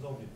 zombie.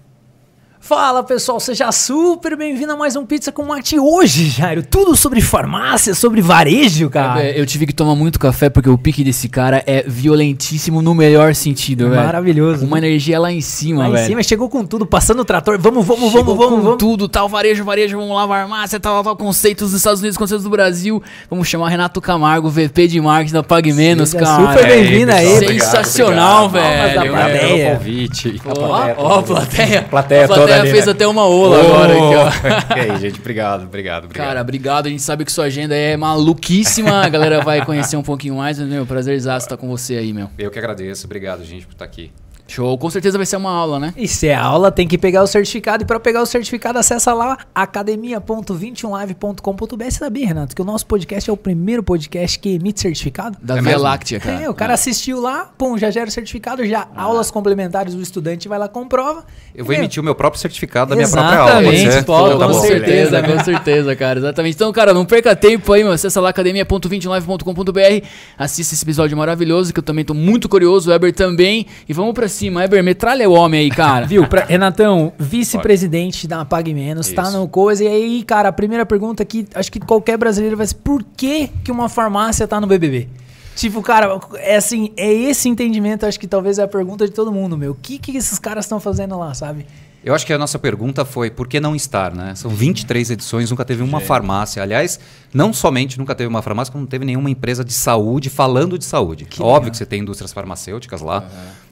Fala pessoal, seja super bem-vindo a mais um Pizza com Mate hoje, Jairo. Tudo sobre farmácia, sobre varejo, cara. É, eu tive que tomar muito café porque o pique desse cara é violentíssimo no melhor sentido, velho. Maravilhoso. Uma energia lá em cima, Lá velho. em cima chegou com tudo, passando o trator. Vamos, vamos, Chegou vamos, vamos, com vamos. tudo, tal varejo, varejo, vamos lá, farmácia, tal, tal, conceitos dos Estados Unidos, conceitos do Brasil. Vamos chamar Renato Camargo, VP de marketing da Pag Menos, Seja cara. super bem-vindo aí, pessoal. obrigado, Sensacional, obrigado. velho. Palmas da plateia. velho. pelo convite. A Ó, plateia ó, a plateia. Plateia a plateia toda ali, fez né? até uma ola agora aqui, ó. E aí, gente, obrigado, obrigado, obrigado. Cara, obrigado. A gente sabe que sua agenda é maluquíssima. A galera vai conhecer um pouquinho mais. Mas, meu, prazerzaço estar com você aí, meu. eu que agradeço, obrigado, gente, por estar aqui. Show. Com certeza vai ser uma aula, né? E se é aula, tem que pegar o certificado. E para pegar o certificado, acessa lá academia.21live.com.br. Você sabia, Renato, que o nosso podcast é o primeiro podcast que emite certificado? Da É Via? Láctea, cara. É, o cara assistiu lá, pum, já gera o certificado, já aulas complementares, o estudante vai lá, comprova. Eu vou emitir o meu próprio certificado da minha própria aula. Exatamente, Pô, Tá com certeza, com certeza, cara. Exatamente. Então, cara, não perca tempo aí, meu. Acessa lá academia.21live.com.br. Assista esse episódio maravilhoso, que eu também tô muito curioso. O Eber também. E vamos pra cima. Eber, metralha o homem aí, cara. Viu, pra, Renatão, vice-presidente da Pague Menos, tá Isso. no coisa. E aí, cara, a primeira pergunta que acho que qualquer brasileiro vai ser: por que, que uma farmácia tá no BBB? Tipo, cara, é assim, é esse entendimento, acho que talvez é a pergunta de todo mundo, meu. O que, que esses caras estão fazendo lá, sabe? Eu acho que a nossa pergunta foi por que não estar, né? São 23 edições, nunca teve uma farmácia. Aliás, não somente nunca teve uma farmácia, como não teve nenhuma empresa de saúde falando de saúde. Óbvio legal. que você tem indústrias farmacêuticas lá,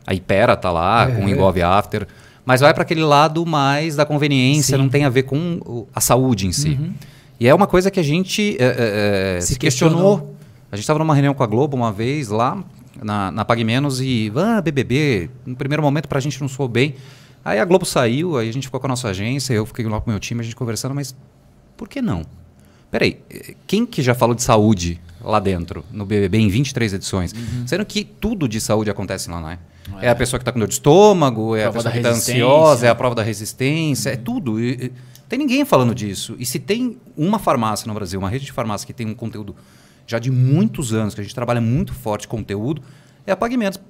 a Ipera tá lá, com o É. Engove After, mas vai para aquele lado mais da conveniência, Sim. não tem a ver com a saúde em si. E é uma coisa que a gente é, é, é, Se se, questionou. questionou. A gente estava numa reunião com a Globo uma vez lá na, na Pague Menos e, ah, BBB, no primeiro momento pra gente não soou bem. Aí a Globo saiu, aí a gente ficou com a nossa agência, eu fiquei lá com o meu time, a gente conversando, mas por que não? Peraí, quem que já falou de saúde lá dentro, no BBB, em 23 edições? Sendo que tudo de saúde acontece lá, não é? É, a pessoa que está com dor de estômago, é a Prova pessoa da que está ansiosa, é a prova da resistência, é tudo. E- e- tem ninguém falando disso. E se tem uma farmácia no Brasil, uma rede de farmácia que tem um conteúdo já de muitos anos, que a gente trabalha muito forte conteúdo, é a Pagamentos.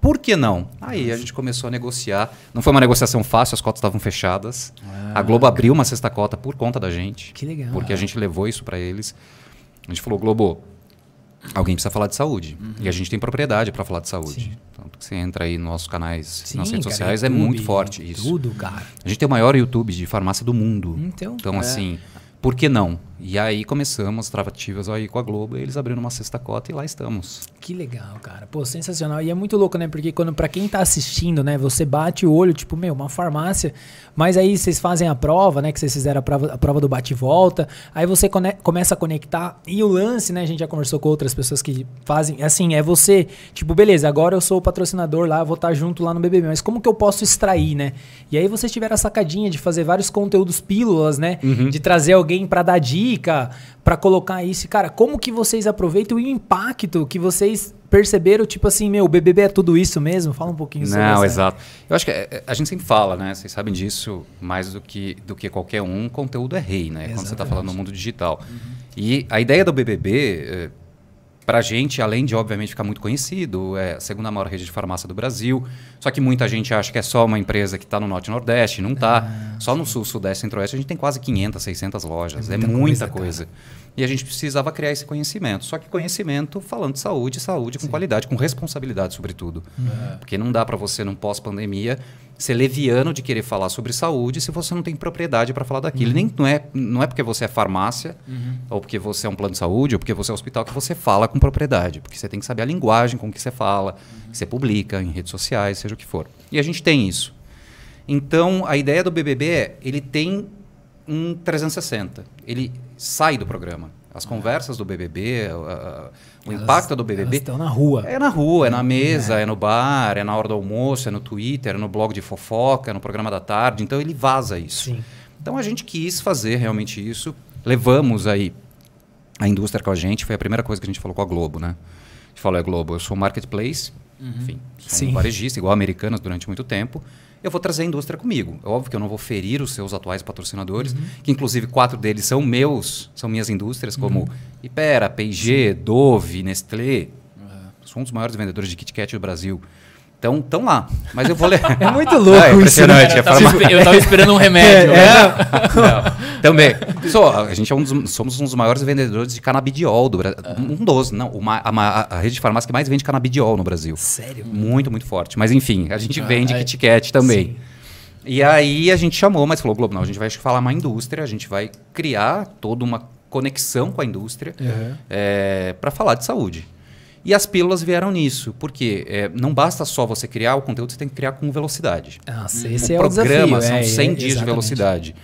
Por que não? Aí a gente começou a negociar. Não foi uma negociação fácil, as cotas estavam fechadas. a Globo abriu uma sexta cota por conta da gente. Que legal. Porque a gente levou isso para eles. A gente falou, Globo, alguém precisa falar de saúde. E a gente tem propriedade para falar de saúde. Sim. Tanto que você entra aí nos nossos canais, Sim, nas redes cara, sociais, é YouTube, muito forte isso. Tudo, cara. A gente tem o maior YouTube de farmácia do mundo. Então, Então, é. assim, por que não? E aí começamos as tratativas aí com a Globo, e eles abriram uma sexta cota e lá estamos. Que legal, cara. Pô, sensacional. E é muito louco, né? Porque quando para quem tá assistindo, né, você bate o olho, tipo, meu, uma farmácia, mas aí vocês fazem a prova, né, que vocês fizeram a prova, a prova do bate e volta, aí você começa a conectar e o lance, né, a gente já conversou com outras pessoas que fazem, assim, é você, tipo, beleza, agora eu sou o patrocinador lá, vou estar junto lá no BBB, mas como que eu posso extrair, né? E aí vocês tiveram a sacadinha de fazer vários conteúdos pílulas, né, de trazer alguém para dar dica, para colocar isso, cara, como que vocês aproveitam e o impacto que vocês perceberam, tipo assim, meu, o BBB é tudo isso mesmo? Fala um pouquinho sobre Não, essa- exato. Eu acho que é, é, a gente sempre fala, né? Vocês sabem disso mais do que, do que qualquer um. Conteúdo é rei, né? Quando você está Exatamente. falando no mundo digital. E a ideia do BBB, eh, pra gente, além de obviamente ficar muito conhecido, é a segunda maior rede de farmácia do Brasil. Só que muita gente acha que é só uma empresa que está no Norte e Nordeste, não está. só no Sul, Sudeste e Centro-Oeste a gente tem quase 500, 600 lojas. É muita muita, coisa, coisa. E a gente precisava criar esse conhecimento. Só que conhecimento falando de saúde, saúde com qualidade, com responsabilidade, sobretudo. Porque não dá para você, num pós-pandemia, ser leviano de querer falar sobre saúde se você não tem propriedade para falar daquilo. Nem, não, é, não é porque você é farmácia, ou porque você é um plano de saúde, ou porque você é hospital, que você fala com propriedade. Porque você tem que saber a linguagem com que você fala, que você publica em redes sociais, seja o que for. E a gente tem isso. Então, a ideia do BBB é, ele tem um 360. Ele sai do programa. As conversas do BBB, a- a- o Elas- impacto do BBB estão na rua. é na rua, é na mesa, é. no bar, é na hora do almoço, é no Twitter, é no blog de fofoca, é no programa da tarde. Então ele vaza isso. Sim. Então a gente quis fazer realmente isso. Levamos aí a indústria com a gente. Foi a primeira coisa que a gente falou com a Globo, né? A gente falou, é Globo, eu sou marketplace, enfim, sou Sim. um varejista, igual americanas durante muito tempo. Eu vou trazer a indústria comigo. É óbvio que eu não vou ferir os seus atuais patrocinadores, que inclusive quatro deles são meus, são minhas indústrias, como Ipera, P&G, Dove, Nestlé. Sou um dos maiores vendedores de Kit Kat do Brasil. Então, estão lá. Mas eu vou ler. É muito louco É isso. impressionante. né? é Eu tava esperando um remédio. É, né? É. Também. Só, a gente é um dos, somos um dos maiores vendedores de canabidiol do Brasil. Um dos, não. uma- a, a rede de farmácia que mais vende canabidiol no Brasil. Sério? Muito, muito forte. Mas enfim, a gente vende aí- Kit Kat também. Sim. E aí a gente chamou, mas falou, Globo, não, a gente vai falar uma indústria, a gente vai criar toda uma conexão com a indústria Uhum. para falar de saúde. E as pílulas vieram nisso, porque é, não basta só você criar o conteúdo, você tem que criar com velocidade. Nossa, esse o é o programa desafio. são é, 100 é, dias de velocidade.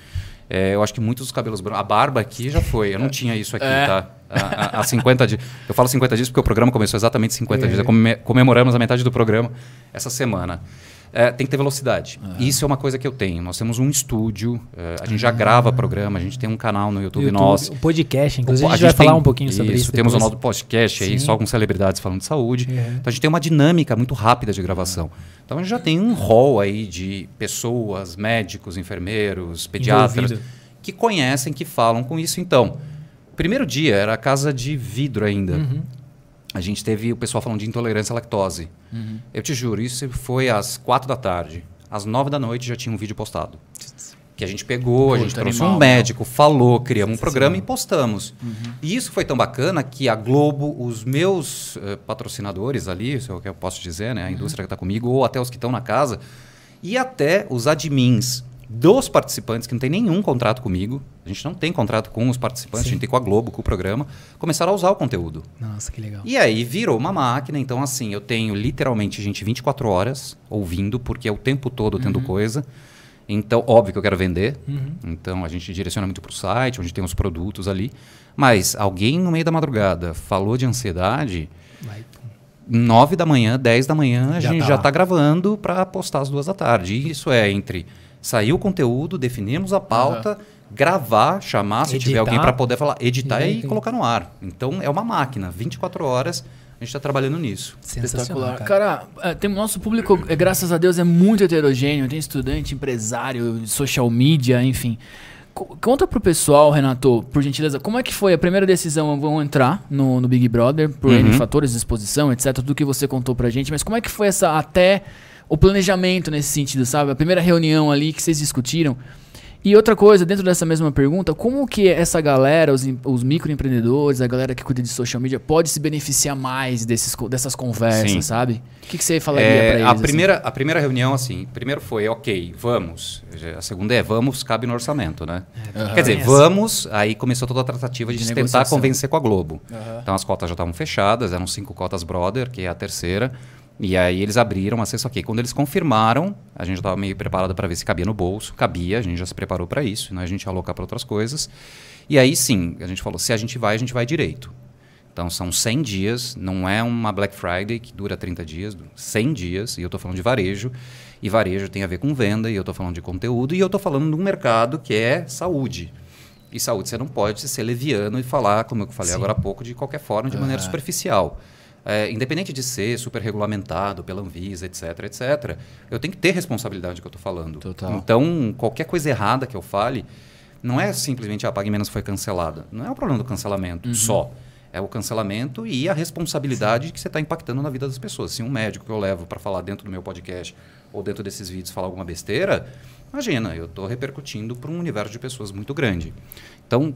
É, eu acho que muitos dos cabelos brancos. A barba aqui já foi. Eu não tinha isso aqui, É. tá? Há, há- há 50 dias. Eu falo 50 dias porque o programa começou exatamente 50 É. dias. Come- Comemoramos a metade do programa essa semana. É, tem que ter velocidade. Isso é uma coisa que eu tenho. Nós temos um estúdio, é, a gente já grava programa, a gente tem um canal no YouTube, YouTube, nosso. O podcast, inclusive, a gente, A vai falar tem- um pouquinho sobre isso. Temos o nosso podcast aí, Sim. só com celebridades falando de saúde. Uhum. Então a gente tem uma dinâmica muito rápida de gravação. Então a gente já tem um rol aí de pessoas, médicos, enfermeiros, pediatras, Envolvido. que conhecem, que falam com isso. Então, primeiro dia era casa de vidro ainda. Uhum. A gente teve o pessoal falando de intolerância à lactose. Eu te juro, isso foi às quatro da tarde. Às nove da noite já tinha um vídeo postado. Que a gente pegou, a gente Puta, trouxe animal, um médico, falou, criamos um programa e postamos. Uhum. E isso foi tão bacana que a Globo, os meus eh, patrocinadores ali, isso é o que eu posso dizer, né? A Uhum. indústria que está comigo, ou até os que estão na casa, e até os admins dos participantes que não tem nenhum contrato comigo, a gente não tem contrato com os participantes, Sim. a gente tem com a Globo, com o programa, começaram a usar o conteúdo. Nossa, que legal. E aí virou uma máquina, então assim, eu tenho literalmente gente 24 horas ouvindo, porque é o tempo todo tendo coisa. Então, óbvio que eu quero vender. Uhum. Então a gente direciona muito para o site, onde tem os produtos ali. Mas alguém no meio da madrugada falou de ansiedade, Vai. 9 da manhã, 10 da manhã, a Já gente tá já está gravando para postar às duas da tarde. E isso é entre sair o conteúdo, definirmos a pauta, gravar, chamar se tiver Editar. alguém para poder falar, editar E aí e colocar no ar. Então é uma máquina, 24 horas a gente está trabalhando nisso. Sensacional, cara. Cara, é, tem, nosso público, é, graças a Deus, é muito heterogêneo. Tem estudante, empresário, social media, enfim. Co- Conta pro pessoal, Renato, por gentileza, como é que foi a primeira decisão? Vão entrar no, no Big Brother por N Uhum. fatores de exposição, etc. Tudo que você contou pra gente. Mas como é que foi essa até o planejamento nesse sentido, sabe? A primeira reunião ali que vocês discutiram. E outra coisa, dentro dessa mesma pergunta, como que essa galera, os, os microempreendedores, a galera que cuida de social media, pode se beneficiar mais desses, dessas conversas, Sim. sabe? O que, que você falaria É, pra eles? a, assim? primeira, a primeira reunião, assim, primeiro foi, ok, vamos. A segunda é, vamos, cabe no orçamento, né? Aham. Quer dizer, Essa. vamos, aí começou toda a tratativa de, De tentar negociação. convencer com a Globo. Aham. Então as cotas já estavam fechadas, eram cinco cotas Brother, que é a terceira. E aí eles abriram acesso aqui. Quando eles confirmaram, a gente já estava meio preparado para ver se cabia no bolso. Cabia, a gente já se preparou para isso, né? a gente ia alocar para outras coisas. E aí sim, a gente falou, se a gente vai, a gente vai direito. Então são 100 dias, não é uma Black Friday que dura 30 dias, 100 dias, e eu estou falando de varejo. E varejo tem a ver com venda, e eu estou falando de conteúdo, e eu estou falando de um mercado que é saúde. E saúde você não pode ser leviano e falar, como eu falei Sim. agora há pouco, de qualquer forma, de maneira superficial. É, independente de ser super regulamentado pela Anvisa, etc, etc, eu tenho que ter responsabilidade do que eu estou falando. Total. Então, qualquer coisa errada que eu fale, não é simplesmente a Pague Menos foi cancelada. Não é o problema do cancelamento só. É o cancelamento e a responsabilidade que você está impactando na vida das pessoas. Se um médico que eu levo para falar dentro do meu podcast ou dentro desses vídeos falar alguma besteira, imagina, eu estou repercutindo para um universo de pessoas muito grande. Então,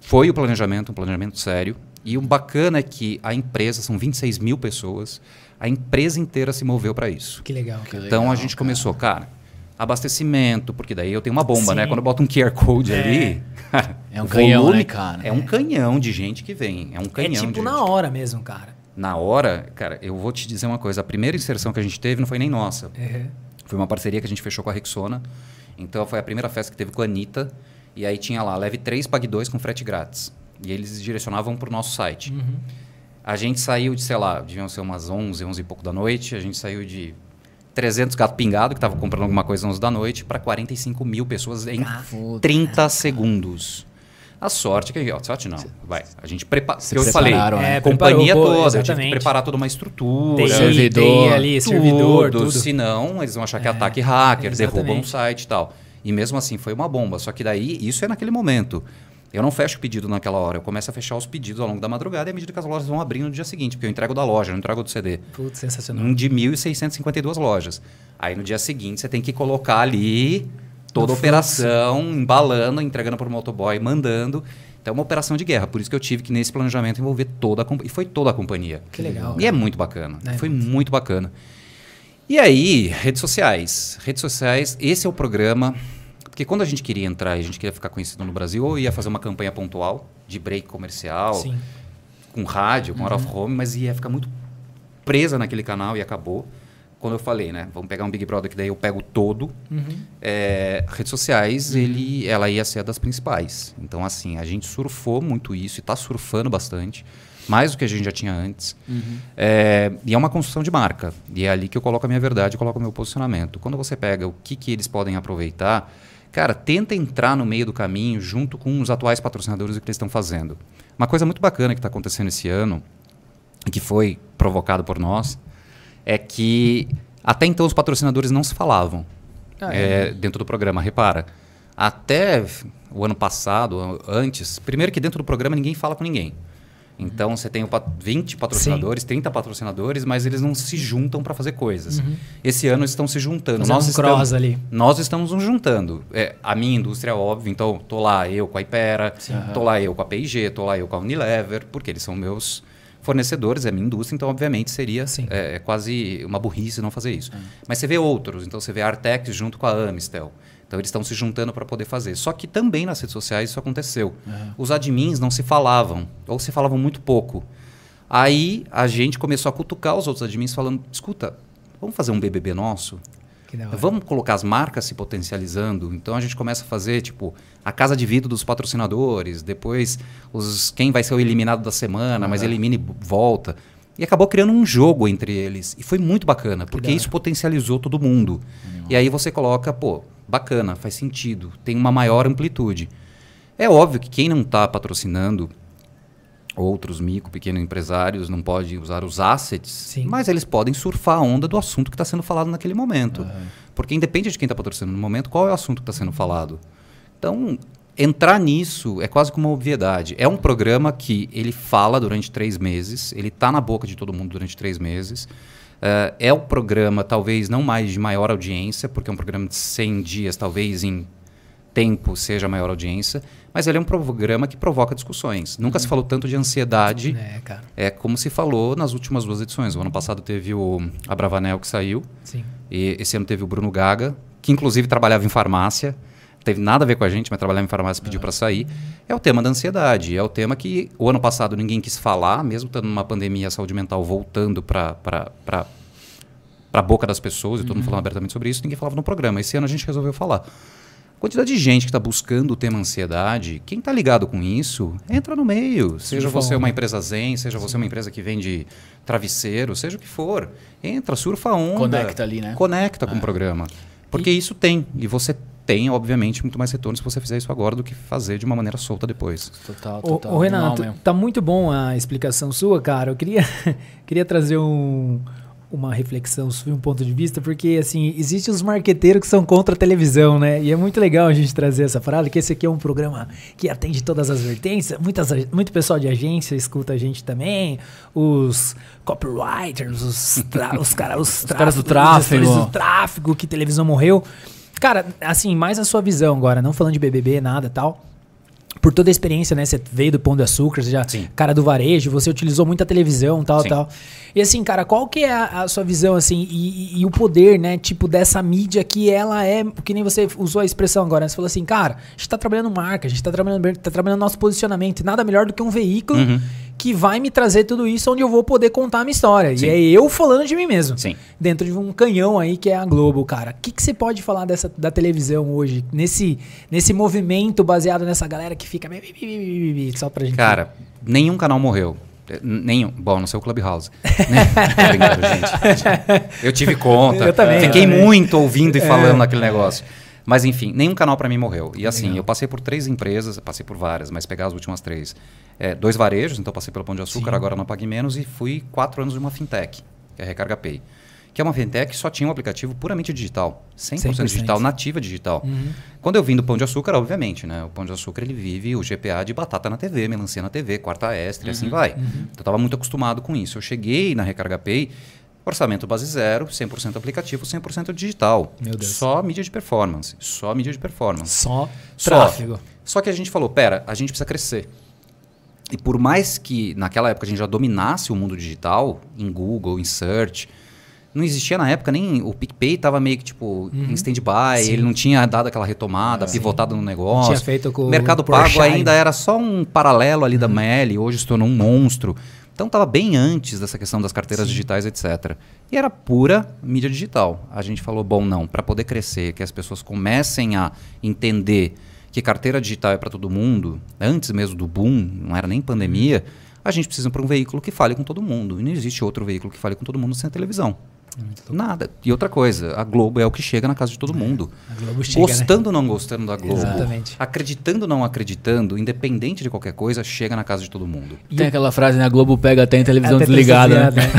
foi o planejamento, um planejamento sério. E o bacana é que a empresa, são 26 mil pessoas, a empresa inteira se moveu para isso. Que legal. Que. Então legal, a gente cara. começou, cara, abastecimento, porque daí eu tenho uma bomba, Sim. né? Quando eu boto um QR Code É. ali. É um canhão, volume né, cara? É um canhão de gente que vem. É um É canhão tipo de na gente. hora mesmo, cara. Na hora, cara, eu vou te dizer uma coisa. A primeira inserção que a gente teve não foi nem nossa. Uhum. Foi uma parceria que a gente fechou com a Rexona. Então foi a primeira festa que teve com a Anitta. E aí tinha lá, leve 3, pague 2 com frete grátis. E eles direcionavam para o nosso site. Uhum. A gente saiu de, sei lá, deviam ser umas 11, 11 e pouco da noite. A gente saiu de 300 gato pingado, que estavam comprando alguma coisa às 11 da noite, para 45 mil pessoas em Puta. 30 segundos. A sorte que... Ó, sorte não. Vai. A gente prepara... Se Eu falei, né? É, companhia preparou, pô, toda. Eu tive que exatamente. preparar toda uma estrutura. TI, servidor, TI ali, servidor, tudo. Senão, eles vão achar que é É, ataque hacker, derrubam o exatamente. site e tal. E mesmo assim, foi uma bomba. Só que daí, isso é naquele momento. Eu não fecho o pedido naquela hora, eu começo a fechar os pedidos ao longo da madrugada e à medida que as lojas vão abrindo no dia seguinte, porque eu entrego da loja, não entrego do CD. Putz, sensacional. Um de 1.652 lojas. Aí no dia seguinte você tem que colocar ali toda a operação, embalando, entregando para o motoboy, mandando. Então é uma operação de guerra. Por isso que eu tive que nesse planejamento envolver toda a companhia. E foi toda a companhia. Que legal. E é muito bacana. É foi muito. muito bacana. E aí, redes sociais. Redes sociais, esse é o programa. Porque quando a gente queria entrar e a gente queria ficar conhecido no Brasil, ou ia fazer uma campanha pontual de break comercial, Sim. com rádio, com out of home, mas ia ficar muito presa naquele canal e acabou. Quando eu falei, né? Vamos pegar um Big Brother que daí eu pego todo. Uhum. É, redes sociais, ele, ela ia ser a das principais. Então, assim, a gente surfou muito isso e está surfando bastante. Mais do que a gente já tinha antes. É, e é uma construção de marca. E é ali que eu coloco a minha verdade, coloco o meu posicionamento. Quando você pega o que, que eles podem aproveitar, cara, tenta entrar no meio do caminho junto com os atuais patrocinadores do que eles estão fazendo. Uma coisa muito bacana que está acontecendo esse ano, que foi provocado por nós, é que até então os patrocinadores não se falavam Ah, é, dentro do programa. Repara, até o ano passado, antes, primeiro que dentro do programa ninguém fala com ninguém. Então você tem o pat- 20 patrocinadores, 30 patrocinadores, mas eles não se juntam para fazer coisas. Esse ano estão se juntando. Fazendo Nós um estamos, cross ali. Nós estamos nos juntando. É, a minha indústria é óbvio, então tô lá eu com a Ipera, tô lá eu com a P&G, tô lá eu com a Unilever, porque eles são meus fornecedores, é minha indústria, então obviamente seria Sim. é, quase uma burrice não fazer isso. Mas você vê outros, então você vê a Artex junto com a Amistel. Então eles estão se juntando para poder fazer. Só que também nas redes sociais isso aconteceu. Os admins não se falavam, ou se falavam muito pouco. Aí a gente começou a cutucar os outros admins falando: escuta, vamos fazer um BBB nosso? Vamos colocar as marcas se potencializando. Então a gente começa a fazer tipo a casa de vidro dos patrocinadores, depois os quem vai ser o eliminado da semana, mas elimina e volta. E acabou criando um jogo entre eles. E foi muito bacana, porque isso potencializou todo mundo. E aí você coloca, pô, bacana, faz sentido, tem uma maior amplitude. É óbvio que quem não está patrocinando outros micro, pequenos empresários não pode usar os assets, Sim. mas eles podem surfar a onda do assunto que está sendo falado naquele momento. Porque independe de quem está patrocinando no momento, qual é o assunto que está sendo falado. Então, entrar nisso é quase como uma obviedade. É um programa que ele fala durante três meses, ele está na boca de todo mundo durante três meses. Eh, é o programa, talvez, não mais de maior audiência, porque é um programa de 100 dias, talvez em tempo seja a maior audiência, mas ele é um programa que provoca discussões. Nunca se falou tanto de ansiedade É, cara. é como se falou nas últimas duas edições. O ano passado teve o Abravanel que saiu, Sim. e esse ano teve o Bruno Gaga, que inclusive trabalhava em farmácia. Teve nada a ver com a gente, mas trabalhava em farmácia e pediu para sair. É o tema da ansiedade. É o tema que o ano passado ninguém quis falar, mesmo estando numa pandemia, a saúde mental voltando para a boca das pessoas e todo mundo falando abertamente sobre isso, ninguém falava no programa. Esse ano a gente resolveu falar. A quantidade de gente que está buscando o tema ansiedade, quem está ligado com isso, entra no meio. Seja você uma empresa zen, seja você uma empresa que vende travesseiro, seja o que for. Entra, surfa a onda. Conecta ali, né? Conecta com o programa. Porque isso tem. E você tem, obviamente, muito mais retorno se você fizer isso agora do que fazer de uma maneira solta depois. Total, Ô, total. ô, Animal Renato, mesmo. tá muito bom a explicação sua, cara. Eu queria, queria trazer um, uma reflexão sobre um ponto de vista, porque, assim, existem os marqueteiros que são contra a televisão, né? E é muito legal a gente trazer essa frase, que esse aqui é um programa que atende todas as vertentes. Muitas, muito pessoal de agência escuta a gente também, os copywriters, os, tra, os, cara, os, caras do os tráfego. gestores do tráfego, que televisão morreu. Cara, assim, mais a sua visão agora, não falando de BBB, nada tal por toda a experiência, né? Você veio do Pão de Açúcar, você já Sim. cara do varejo, você utilizou muita televisão, tal, Sim. tal. E assim, cara, qual que é a, a sua visão, assim, e, e- e o poder, né, tipo, dessa mídia que ela é, que nem você usou a expressão agora, né? Você falou assim, cara, a gente tá trabalhando marca, a gente tá trabalhando, tá trabalhando nosso posicionamento, e nada melhor do que um veículo Uhum. Que vai me trazer tudo isso onde eu vou poder contar a minha história. Sim. E é eu falando de mim mesmo. Sim. Dentro de um canhão aí que é a Globo, cara. O que, que você pode falar dessa, da televisão hoje? Nesse, nesse movimento baseado nessa galera que fica. Só pra gente. Cara, nenhum canal morreu. Nenhum. Bom, não sei o Clubhouse. Né? Tô brincando, gente. Eu tive conta. Eu também, Fiquei muito ouvindo e falando naquele negócio. Mas enfim, nenhum canal para mim morreu. E assim, Legal. eu passei por três empresas, passei por várias, mas pegar as últimas três. É, dois varejos, então passei pelo Pão de Açúcar, Sim. agora não Pague Menos, e fui quatro anos de uma fintech, que é a Recarga Pay. que é uma fintech que só tinha um aplicativo puramente digital. 100%, 100%. digital, nativa digital. Quando eu vim do Pão de Açúcar, obviamente, né? O Pão de Açúcar ele vive o GPA de batata na TV, melancia na TV, quarta extra e assim vai. Então eu estava muito acostumado com isso. Eu cheguei na Recarga Pay, orçamento base zero, 100% aplicativo, 100% digital. Meu Deus. Só mídia de performance. Só mídia de performance. Só Só. tráfego. Só que a gente falou, pera, a gente precisa crescer. E por mais que naquela época a gente já dominasse o mundo digital, em Google, em search, não existia na época nem. O PicPay estava meio que tipo em stand-by, Uhum. Ele não tinha dado aquela retomada, pivotado no negócio. Tinha feito com o Mercado o Porsche Pago ainda era só um paralelo ali da Uhum. Meli, hoje se tornou um monstro. Então estava bem antes dessa questão das carteiras digitais, etc. E era pura mídia digital. A gente falou, bom, não, para poder crescer, que as pessoas comecem a entender que carteira digital é para todo mundo, antes mesmo do boom, não era nem pandemia, a gente precisa para um veículo que fale com todo mundo. E não existe outro veículo que fale com todo mundo sem a televisão. Nada. E outra coisa, a Globo é o que chega na casa de todo mundo. A Globo chega, né? Gostando ou não gostando da Globo, Exatamente. acreditando ou não acreditando, independente de qualquer coisa, chega na casa de todo mundo. Tem aquela frase, né? A Globo pega até em televisão Até desligada, né? né?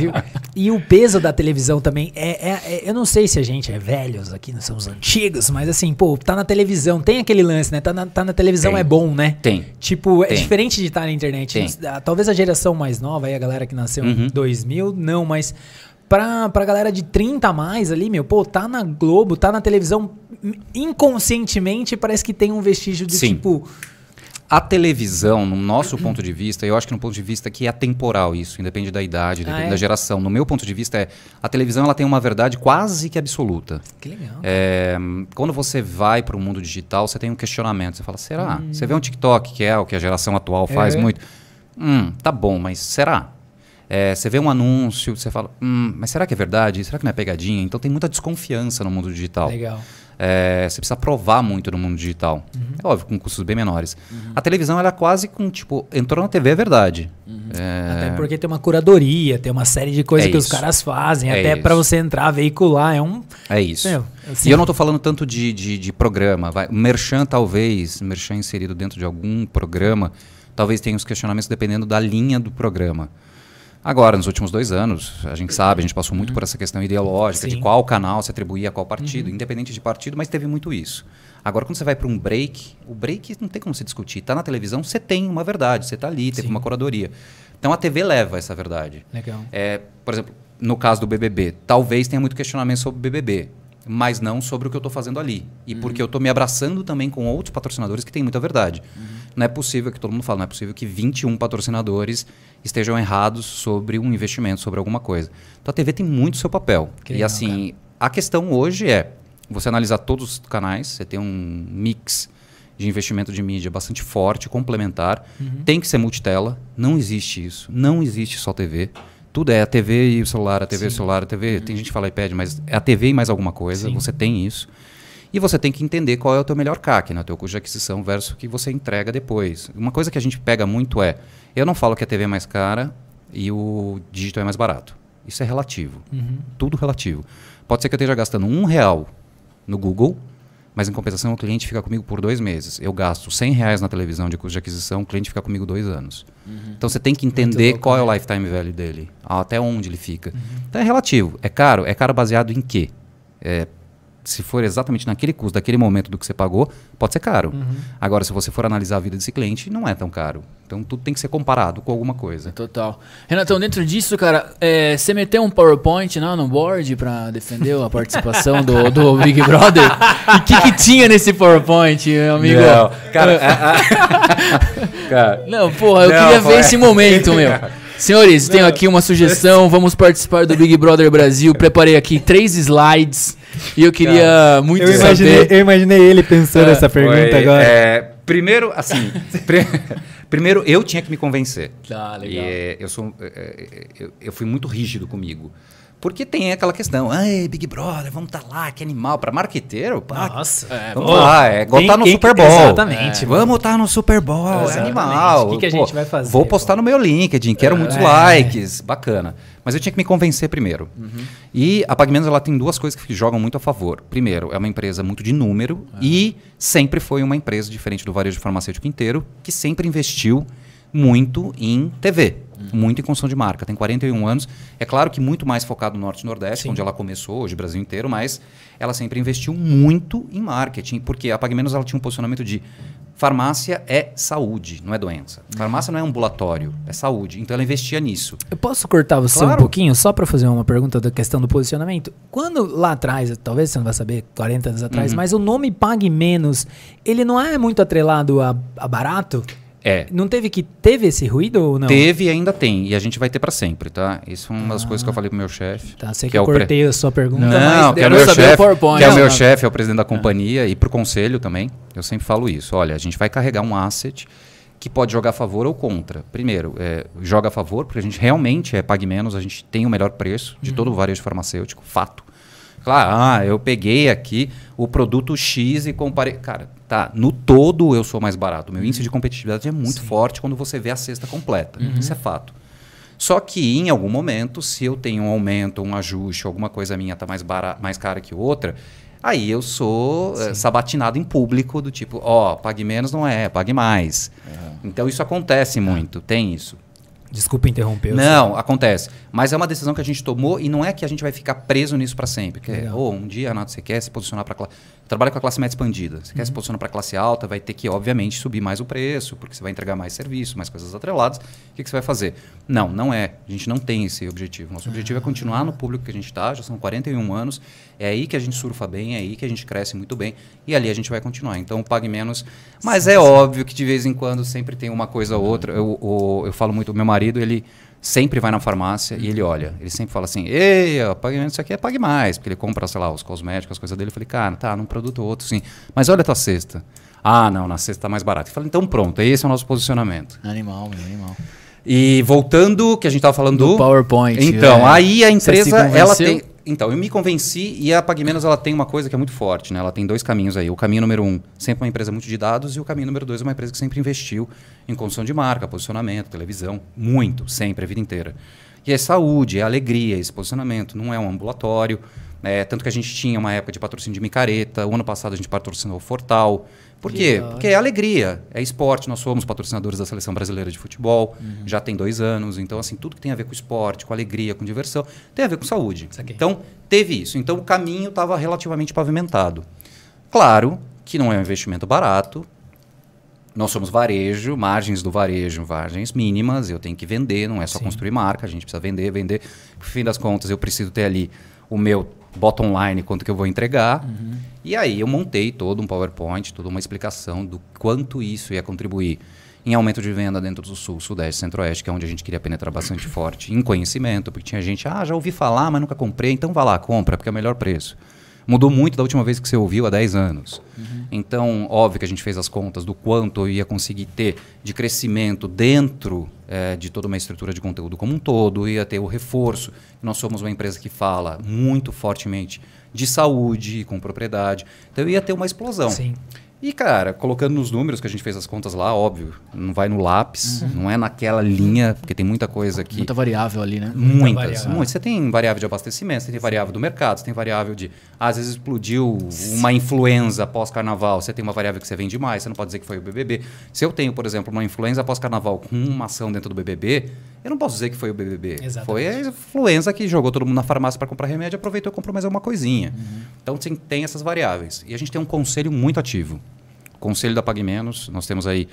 e, e o peso da televisão também é, é- é- Eu não sei se a gente é velhos aqui, nós somos antigos, mas assim, pô, tá na televisão, tem aquele lance, né? Tá na, tá na televisão Tem. é bom, né? Tem. Tipo, é Tem. diferente de estar na internet. Tem. Talvez a geração mais nova, aí a galera que nasceu Uhum. em 2000, não, mas pra, pra galera de 30 a mais ali, meu, pô, tá na Globo, tá na televisão, inconscientemente parece que tem um vestígio de Sim. tipo. A televisão, no nosso ponto de vista, eu acho que no ponto de vista que é atemporal isso, independe da idade, depende é? da geração. No meu ponto de vista, é a televisão ela tem uma verdade quase que absoluta. Que legal. É, quando você vai para o mundo digital, você tem um questionamento. Você fala, será? Hum. Você vê um TikTok, que é o que a geração atual faz É. muito. Hum, tá bom, mas será? É, você vê um anúncio, você fala, hum, mas será que é verdade? Será que não é pegadinha? Então tem muita desconfiança no mundo digital. Legal. É, você precisa provar muito no mundo digital. É óbvio, com custos bem menores. A televisão, ela é quase com, tipo, entrou na TV, é verdade. É, Até porque tem uma curadoria, tem uma série de coisas É que os caras fazem, É até pra você entrar, veicular, é um... é isso. Meu, assim- e eu não estou falando tanto de, de, de programa. Vai. Merchan, talvez, merchan inserido dentro de algum programa, talvez tenha os questionamentos dependendo da linha do programa. Agora, nos últimos dois anos, a gente sabe, a gente passou muito por essa questão ideológica de Sim. qual canal se atribuía a qual partido, independente de partido, mas teve muito isso. Agora, quando você vai para um break, o break não tem como se discutir. Está na televisão, você tem uma verdade, você está ali, teve Sim. uma curadoria. Então a TV leva essa verdade. Legal. É, por exemplo, no caso do BBB, talvez tenha muito questionamento sobre o BBB, mas não sobre o que eu estou fazendo ali. E porque eu estou me abraçando também com outros patrocinadores que têm muita verdade. Não é possível que todo mundo fala, não é possível que 21 patrocinadores estejam errados sobre um investimento, sobre alguma coisa. Então a TV tem muito seu papel. Que e legal, assim, a questão hoje é você analisar todos os canais, você tem um mix de investimento de mídia bastante forte, complementar. Tem que ser multitela, não existe isso. Não existe só TV. Tudo é a TV e o celular, a TV e o celular, a TV. Tem gente que fala iPad, mas é a TV e mais alguma coisa. Sim. Você tem isso. E você tem que entender qual é o teu melhor CAC, né? o teu custo de aquisição versus o que você entrega depois. Uma coisa que a gente pega muito é, eu não falo que a TV é mais cara e o digital é mais barato. Isso é relativo. Uhum. Tudo relativo. Pode ser que eu esteja gastando um real no Google, mas em compensação o cliente fica comigo por dois meses. Eu gasto 100 reais na televisão de custo de aquisição, o cliente fica comigo dois anos. Então você tem que entender qual é o né? lifetime value dele, até onde ele fica. Então é relativo. É caro? É caro baseado em quê? É, se for exatamente naquele custo, daquele momento do que você pagou, pode ser caro. Agora, se você for analisar a vida desse cliente, não é tão caro. Então tudo tem que ser comparado com alguma coisa. Total. Renatão, dentro disso, cara, é, você meteu um PowerPoint não, no board pra defender a participação do, do Big Brother? E o que, que tinha nesse PowerPoint, meu amigo? Não, cara, é, cara, Não, porra, eu Não, queria ver esse momento, meu. Senhores, tenho aqui uma sugestão. Vamos participar do Big Brother Brasil. Preparei aqui três slides e eu queria muito Eu imaginei, saber. eu imaginei ele pensando É, essa pergunta foi, agora. é, primeiro, assim, pri- primeiro eu tinha que me convencer. Tá, E, legal. é, eu, sou, é, é, eu, eu fui muito rígido comigo. Porque tem aquela questão, ai, Big Brother, vamos estar lá, que animal. Para marqueteiro, pá, Nossa. É, vamos pô, lá, é igual estar no quem- Super Bowl. Exatamente. É, vamos estar no Super Bowl, é animal. O que que a Pô, gente vai fazer, Vou postar pô? no meu LinkedIn, quero muitos É. likes, bacana. Mas eu tinha que me convencer primeiro. E a PagMenos ela tem duas coisas que jogam muito a favor. Primeiro, é uma empresa muito de número e sempre foi uma empresa diferente do varejo farmacêutico inteiro, que sempre investiu muito em TV, muito em construção de marca. Tem 41 anos. É claro que muito mais focado no Norte e Nordeste, Sim. onde ela começou, hoje Brasil inteiro, mas ela sempre investiu muito em marketing, porque a Pague Menos ela tinha um posicionamento de farmácia é saúde, não é doença. Farmácia não é ambulatório, é saúde. Então ela investia nisso. Eu posso cortar você um Claro. pouquinho só pra fazer uma pergunta da questão do posicionamento? Quando lá atrás, talvez você não vai saber, 40 anos atrás, Uhum. mas o nome Pague Menos, ele não é muito atrelado a, a barato? É. Não teve que teve esse ruído ou não? Teve e ainda tem. E a gente vai ter para sempre, tá? Isso é uma das coisas que eu falei pro meu chefe. Tá, sei que, que é eu pre- cortei a sua pergunta, Não, mas que é meu saber o chefe, PowerPoint. que é o meu não. chefe, é o presidente da companhia e pro conselho também. Eu sempre falo isso. Olha, a gente vai carregar um asset que pode jogar a favor ou contra. Primeiro, é, joga a favor, porque a gente realmente é pague menos, a gente tem o melhor preço de todo o varejo farmacêutico, fato. Claro, ah, eu peguei aqui o produto X e comparei. Cara, tá, no todo eu sou mais barato. Meu índice de competitividade é muito forte quando você vê a cesta completa. Isso é fato. Só que em algum momento, se eu tenho um aumento, um ajuste, alguma coisa minha está mais, bara- mais cara que outra, aí eu sou eh, sabatinado em público do tipo, ó, pague menos não é, pague mais. Então isso acontece muito, tem isso. Desculpa interromper. Não, acontece. Mas é uma decisão que a gente tomou e não é que a gente vai ficar preso nisso para sempre. Que é. "Ô, um dia, Renato, você quer se posicionar para classe. Trabalha com a classe média expandida. Você Uhum. quer se posicionar para classe alta, vai ter que, obviamente, subir mais o preço, porque você vai entregar mais serviço, mais coisas atreladas. O que, que você vai fazer? Não, não é. A gente não tem esse objetivo. Nosso objetivo é continuar no público que a gente está, já são 41 anos. É aí que a gente surfa bem, é aí que a gente cresce muito bem. E ali a gente vai continuar. Então, pague menos. Mas é óbvio que de vez em quando sempre tem uma coisa ou outra. Eu, o- eu falo muito, o meu marido, ele sempre vai na farmácia e ele olha. Ele sempre fala assim: Ei, ó, pague menos isso aqui é pague mais. Porque ele compra, sei lá, os cosméticos, as coisas dele. Eu falei, cara, tá, num produto ou outro, sim. Mas olha a tua cesta. Ah, não, na cesta tá mais barato. Eu falei, então pronto, esse é o nosso posicionamento. Animal, animal. E voltando, que a gente tava falando do. Do PowerPoint. Então, é. aí a empresa, ela tem. Então, eu me convenci e a Pague Menos ela tem uma coisa que é muito forte, né? Ela tem dois caminhos aí. O caminho número um, sempre uma empresa muito de dados, e o caminho número dois, uma empresa que sempre investiu em construção de marca, posicionamento, televisão, muito, sempre, a vida inteira. E é saúde, é alegria, esse posicionamento. Não é um ambulatório. É, tanto que a gente tinha uma época de patrocínio de micareta. O ano passado a gente patrocinou o Fortal. Por quê? Legal. Porque é alegria, é esporte. Nós somos patrocinadores da Seleção Brasileira de Futebol, Uhum. já tem dois anos. Então, assim, tudo que tem a ver com esporte, com alegria, com diversão, tem a ver com saúde. Então, teve isso. Então, o caminho estava relativamente pavimentado. Claro que não é um investimento barato. Nós somos varejo, margens do varejo, margens mínimas. Eu tenho que vender, não é só Sim. construir marca. A gente precisa vender, vender. No fim das contas, eu preciso ter ali o meu bottom line, quanto que eu vou entregar. E aí eu montei todo um PowerPoint, toda uma explicação do quanto isso ia contribuir em aumento de venda dentro do Sul, Sudeste, Centro-Oeste, que é onde a gente queria penetrar bastante forte, em conhecimento, porque tinha gente, ah, já ouvi falar, mas nunca comprei, então vá lá, compra, porque é o melhor preço. Mudou muito da última vez que você ouviu, há 10 anos. Então, óbvio que a gente fez as contas do quanto eu ia conseguir ter de crescimento dentro eh, de toda uma estrutura de conteúdo como um todo, ia ter o reforço. Nós somos uma empresa que fala muito fortemente de saúde, com propriedade. Então, ia ter uma explosão. Sim. E, cara, colocando nos números que a gente fez as contas lá, óbvio, não vai no lápis, não é naquela linha, porque tem muita coisa aqui. Muita variável ali, né? Muitas, muitas. Você tem variável de abastecimento, você tem variável do mercado, você tem variável de. Às vezes explodiu uma influenza pós-carnaval, você tem uma variável que você vende mais, você não pode dizer que foi o BBB. Se eu tenho, por exemplo, uma influenza pós-carnaval com uma ação dentro do BBB, eu não posso dizer que foi o BBB. Exatamente. Foi a influenza que jogou todo mundo na farmácia para comprar remédio, aproveitou e comprou mais alguma coisinha. Então tem, tem essas variáveis. E a gente tem um conselho muito ativo. Conselho da Pague Menos, nós temos aí.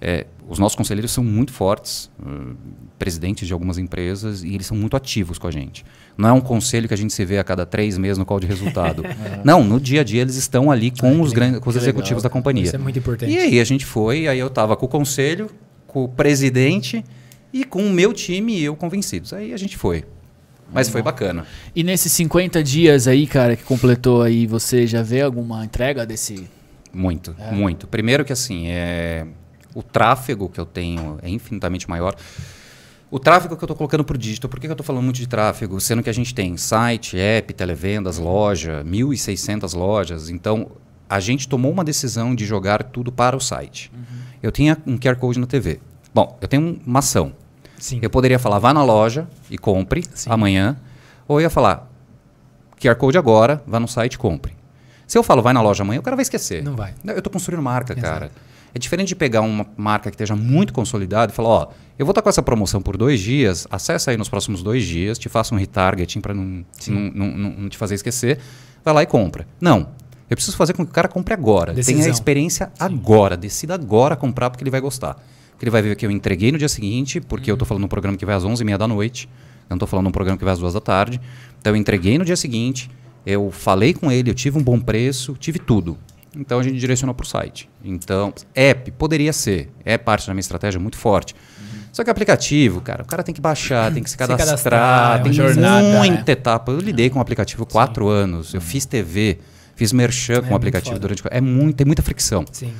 é, os nossos conselheiros são muito fortes, uh, presidentes de algumas empresas, e eles são muito ativos com a gente. Não é um conselho que a gente se vê a cada três meses no call de resultado. Não, no dia a dia eles estão ali com os, grandes, com os executivos legal. da companhia. Isso é muito importante. E aí a gente foi, aí eu estava com o conselho, com o presidente e com o meu time e eu convencidos. Aí a gente foi. Mas foi bacana. E nesses 50 dias aí, cara, que completou aí, você já vê alguma entrega desse. Muito, É. muito. Primeiro que assim, é, o tráfego que eu tenho é infinitamente maior. O tráfego que eu estou colocando para o digital, por que, que eu estou falando muito de tráfego? Sendo que a gente tem site, app, televendas, loja, 1.600 lojas. Então, a gente tomou uma decisão de jogar tudo para o site. Eu tinha um QR Code na TV. Bom, eu tenho uma ação. Sim. Eu poderia falar, vá na loja e compre Sim. amanhã. Ou eu ia falar, QR Code agora, vá no site e compre. Se eu falo, vai na loja amanhã, o cara vai esquecer. Não vai. Eu estou construindo marca, Exato. cara. É diferente de pegar uma marca que esteja muito consolidada e falar, ó, eu vou estar com essa promoção por dois dias, acessa aí nos próximos dois dias, te faço um retargeting para não, não, não, não- te fazer esquecer, vai lá e compra. Não. Eu preciso fazer com que o cara compre agora. Tenha Decisão. a experiência agora. Decida agora comprar porque ele vai gostar. Porque ele vai ver que eu entreguei no dia seguinte, porque eu estou falando num programa que vai às 11h30 da noite, eu não estou falando num programa que vai às duas da tarde. Então eu entreguei no dia seguinte, eu falei com ele, eu tive um bom preço, tive tudo. Então a gente direcionou para o site. Então, app poderia ser, é parte da minha estratégia muito forte. Só que aplicativo, cara, o cara tem que baixar, tem que se cadastrar, cadastrar, é tem jornada, muita etapa. Eu lidei com o aplicativo quatro anos, eu fiz TV, fiz merchan com muito o aplicativo durante. É muito, tem muita fricção. Sim.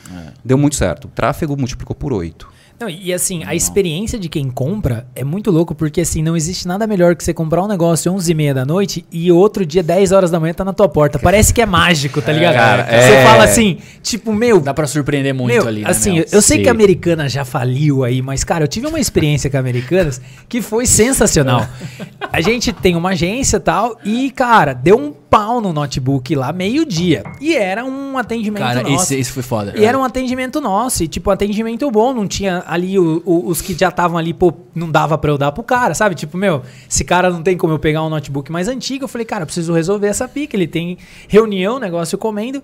Deu muito certo. O tráfego multiplicou por oito. Não, e assim, a experiência de quem compra é muito louco, porque assim, não existe nada melhor que você comprar um negócio 11 e meia da noite e outro dia, 10 horas da manhã, tá na tua porta. Parece que é mágico, tá ligado? cara, você é. fala assim, tipo, meu, Dá pra surpreender muito Meu, ali, né, assim, meu? eu, eu sei Sim. que a Americana já faliu aí, mas, cara, eu tive uma experiência com a Americanas que foi sensacional. A gente tem uma agência e tal, e, cara, deu um pau no notebook lá, meio-dia. E era um atendimento Cara, nosso. esse, esse foi foda. E era um atendimento nosso, e tipo, atendimento bom, não tinha ali o- o- os que já estavam ali, pô, não dava pra eu dar pro cara, sabe? Tipo, meu, esse cara não tem como eu pegar um notebook mais antigo, eu falei, cara, eu preciso resolver essa pica, ele tem reunião, negócio comendo.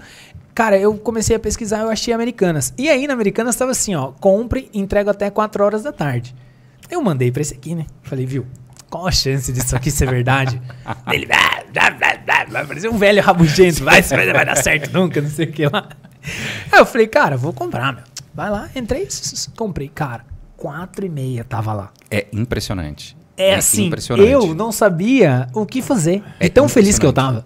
Cara, eu comecei a pesquisar, eu achei Americanas. E aí na Americanas tava assim, ó, compre, entrego até 4 horas da tarde. Eu mandei pra esse aqui, né? Falei, viu, qual a chance disso aqui ser verdade? Ele, "Ah, blá", parecia um velho rabugento, vai, vai, vai dar certo nunca, não sei o que lá. Aí eu falei, cara, vou comprar, meu. Vai lá, entrei, comprei. Cara, quatro e meia tava lá. É impressionante. É, assim, impressionante. eu não sabia o que fazer. É É tão feliz que eu tava.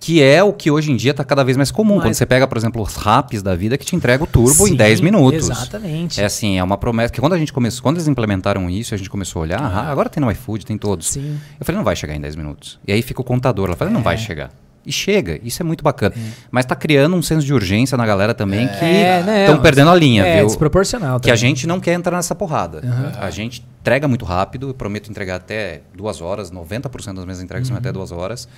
Que é o que hoje em dia está cada vez mais comum. Mas- Quando você pega, por exemplo, os raps da vida que te entrega o turbo em Sim, 10 minutos. Exatamente. É assim, é uma promessa. Que quando a gente começou, quando eles implementaram isso, a gente começou a olhar, ah, agora tem no iFood, tem todos. Sim. Eu falei, não vai chegar em 10 minutos. E aí fica o contador. Ela fala, não vai chegar. E chega, isso é muito bacana. Mas tá criando um senso de urgência na galera também que É, né, estão perdendo a linha, é, viu? desproporcional. Que a também. gente não quer entrar nessa porrada. A gente entrega muito rápido, eu prometo entregar até duas horas, 90% das minhas entregas são Uhum. até duas horas.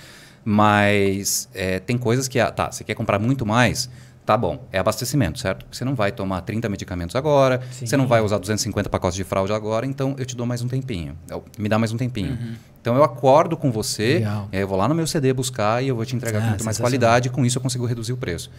Mas é, tem coisas que, ah, tá, você quer comprar muito mais, tá bom, é abastecimento, certo? Você não vai tomar 30 medicamentos agora, Sim. você não vai usar 250 pacotes de fralda agora, então eu te dou mais um tempinho. Eu- me dá mais um tempinho. Uhum. Então eu acordo com você, Legal. e aí eu vou lá no meu CD buscar e eu vou te entregar Ah, com muito mais qualidade, e com isso eu consigo reduzir o preço.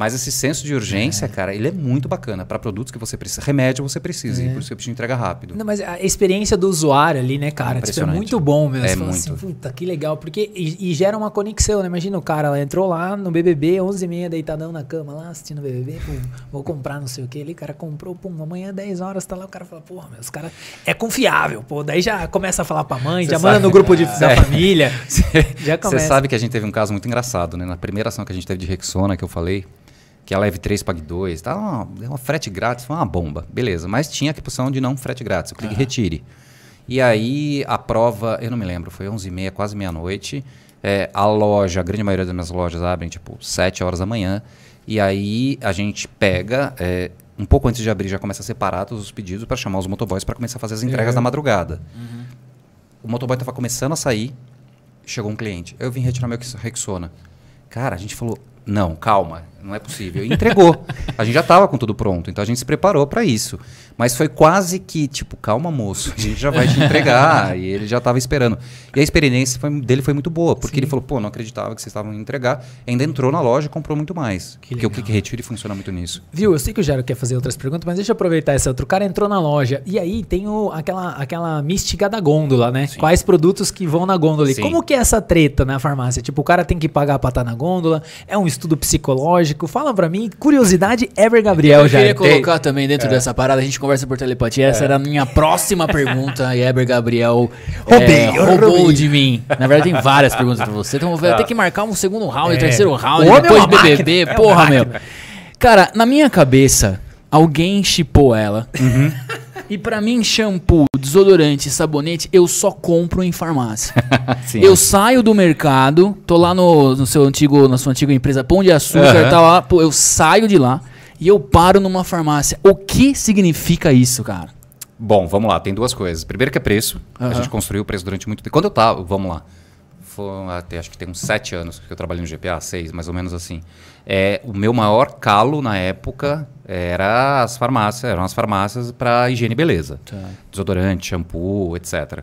Mas esse senso de urgência, cara, ele é muito bacana. Para produtos que você precisa, remédio você precisa, e por isso que eu preciso entregar rápido. Não, mas a experiência do usuário ali, né, cara? Tipo, é Impressionante. muito bom mesmo. É Você fala muito. assim, puta, que legal. Porque, e, e gera uma conexão, né? Imagina o cara, ela entrou lá no BBB, 11h30, deitadão na cama lá, assistindo o BBB, pum, vou comprar não sei o que ali, o cara comprou, pum, amanhã 10 horas tá lá, o cara fala, porra, meu, os caras é confiável, pô. Daí já começa a falar pra mãe, Você já manda sabe. no grupo de, da É. família. Já Você começa. sabe que a gente teve um caso muito engraçado, né? Na primeira ação que a gente teve de Rexona, que eu falei, que a Leve 3 pague 2, tá uma, é uma frete grátis, foi uma bomba, beleza. Mas tinha a opção de não frete grátis, eu clique retire. E aí a prova, eu não me lembro, foi 11h30, quase meia-noite. É, a loja, a grande maioria das minhas lojas abrem tipo 7 horas da manhã. E aí a gente pega, é, um pouco antes de abrir, já começa a separar todos os pedidos para chamar os motoboys para começar a fazer as entregas na madrugada. O motoboy estava começando a sair, chegou um cliente. Eu vim retirar meu Rexona. Cara, a gente falou, não, calma, não é possível. E entregou. a gente já estava com tudo pronto, então a gente se preparou para isso. Mas foi quase que, tipo, calma, moço, a gente já vai te entregar. e ele já estava esperando. E a experiência foi- dele foi muito boa, porque Sim. ele falou, pô, não acreditava que vocês estavam indo entregar. Ainda entrou na loja e comprou muito mais. Que porque o legal. Clique Retire funciona muito nisso. Viu, eu sei que o Gero quer fazer outras perguntas, mas deixa eu aproveitar essa outra. O cara entrou na loja e aí tem o, aquela, aquela mística da gôndola, né? Quais produtos que vão na gôndola. Sim. Como que é essa treta na farmácia? Tipo, o cara tem que pagar pra estar na gôndola? É um estudo psicológico? Fala pra mim. Curiosidade, Ever Gabriel, Eu já. queria colocar também dentro dessa parada, a gente conversa por telepatia. Essa era a minha próxima pergunta. E Eber Gabriel Roubei, é, eu roubou roubei. de mim. Na verdade, tem várias perguntas pra você. Então vai ter que marcar um segundo round, É. terceiro round, O é depois BBB. é Porra, meu. Cara, na minha cabeça, alguém chipou ela. Uhum. E pra mim, shampoo, desodorante, sabonete, eu só compro em farmácia. Eu saio do mercado, tô lá no, no seu antigo, na sua antiga empresa Pão de Açúcar, Aham. tá lá, pô, eu saio de lá e eu paro numa farmácia. O que significa isso, cara? Bom, vamos lá, tem duas coisas. Primeiro que é preço. Aham. A gente construiu o preço durante muito tempo. Quando eu tava, vamos lá. Foi até acho que tem uns sete anos que eu trabalhei no GPA, seis, mais ou menos assim. É, o meu maior calo na época era as farmácias, eram as farmácias para higiene e beleza. Tá. Desodorante, shampoo, etc.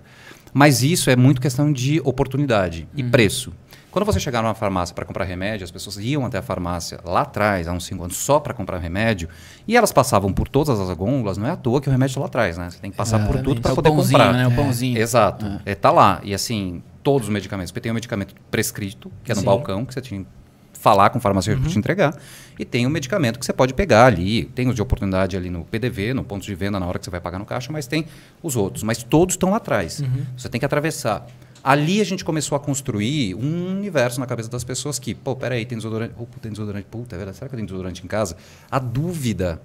Mas isso é muito questão de oportunidade e preço. Quando você chegar numa farmácia para comprar remédio, as pessoas iam até a farmácia lá atrás, há uns 5 anos, só para comprar remédio, e elas passavam por todas as gôndolas, não é à toa que o remédio está lá atrás, né? Você tem que passar por tudo É para poder pãozinho, comprar. né? O pãozinho. Exato. É. tá lá. E assim, todos os medicamentos. Porque tem o medicamento prescrito, que é no Sim. balcão, que você tinha que falar com o farmacêutico te entregar. E tem o medicamento que você pode pegar ali. Tem os de oportunidade ali no PDV, no ponto de venda, na hora que você vai pagar no caixa, mas tem os outros. Mas todos estão lá atrás. Você tem que atravessar. Ali a gente começou a construir um universo na cabeça das pessoas que, pô, peraí, tem desodorante. Opa, tem desodorante. Puta, é verdade. Será que eu tenho desodorante em casa? A dúvida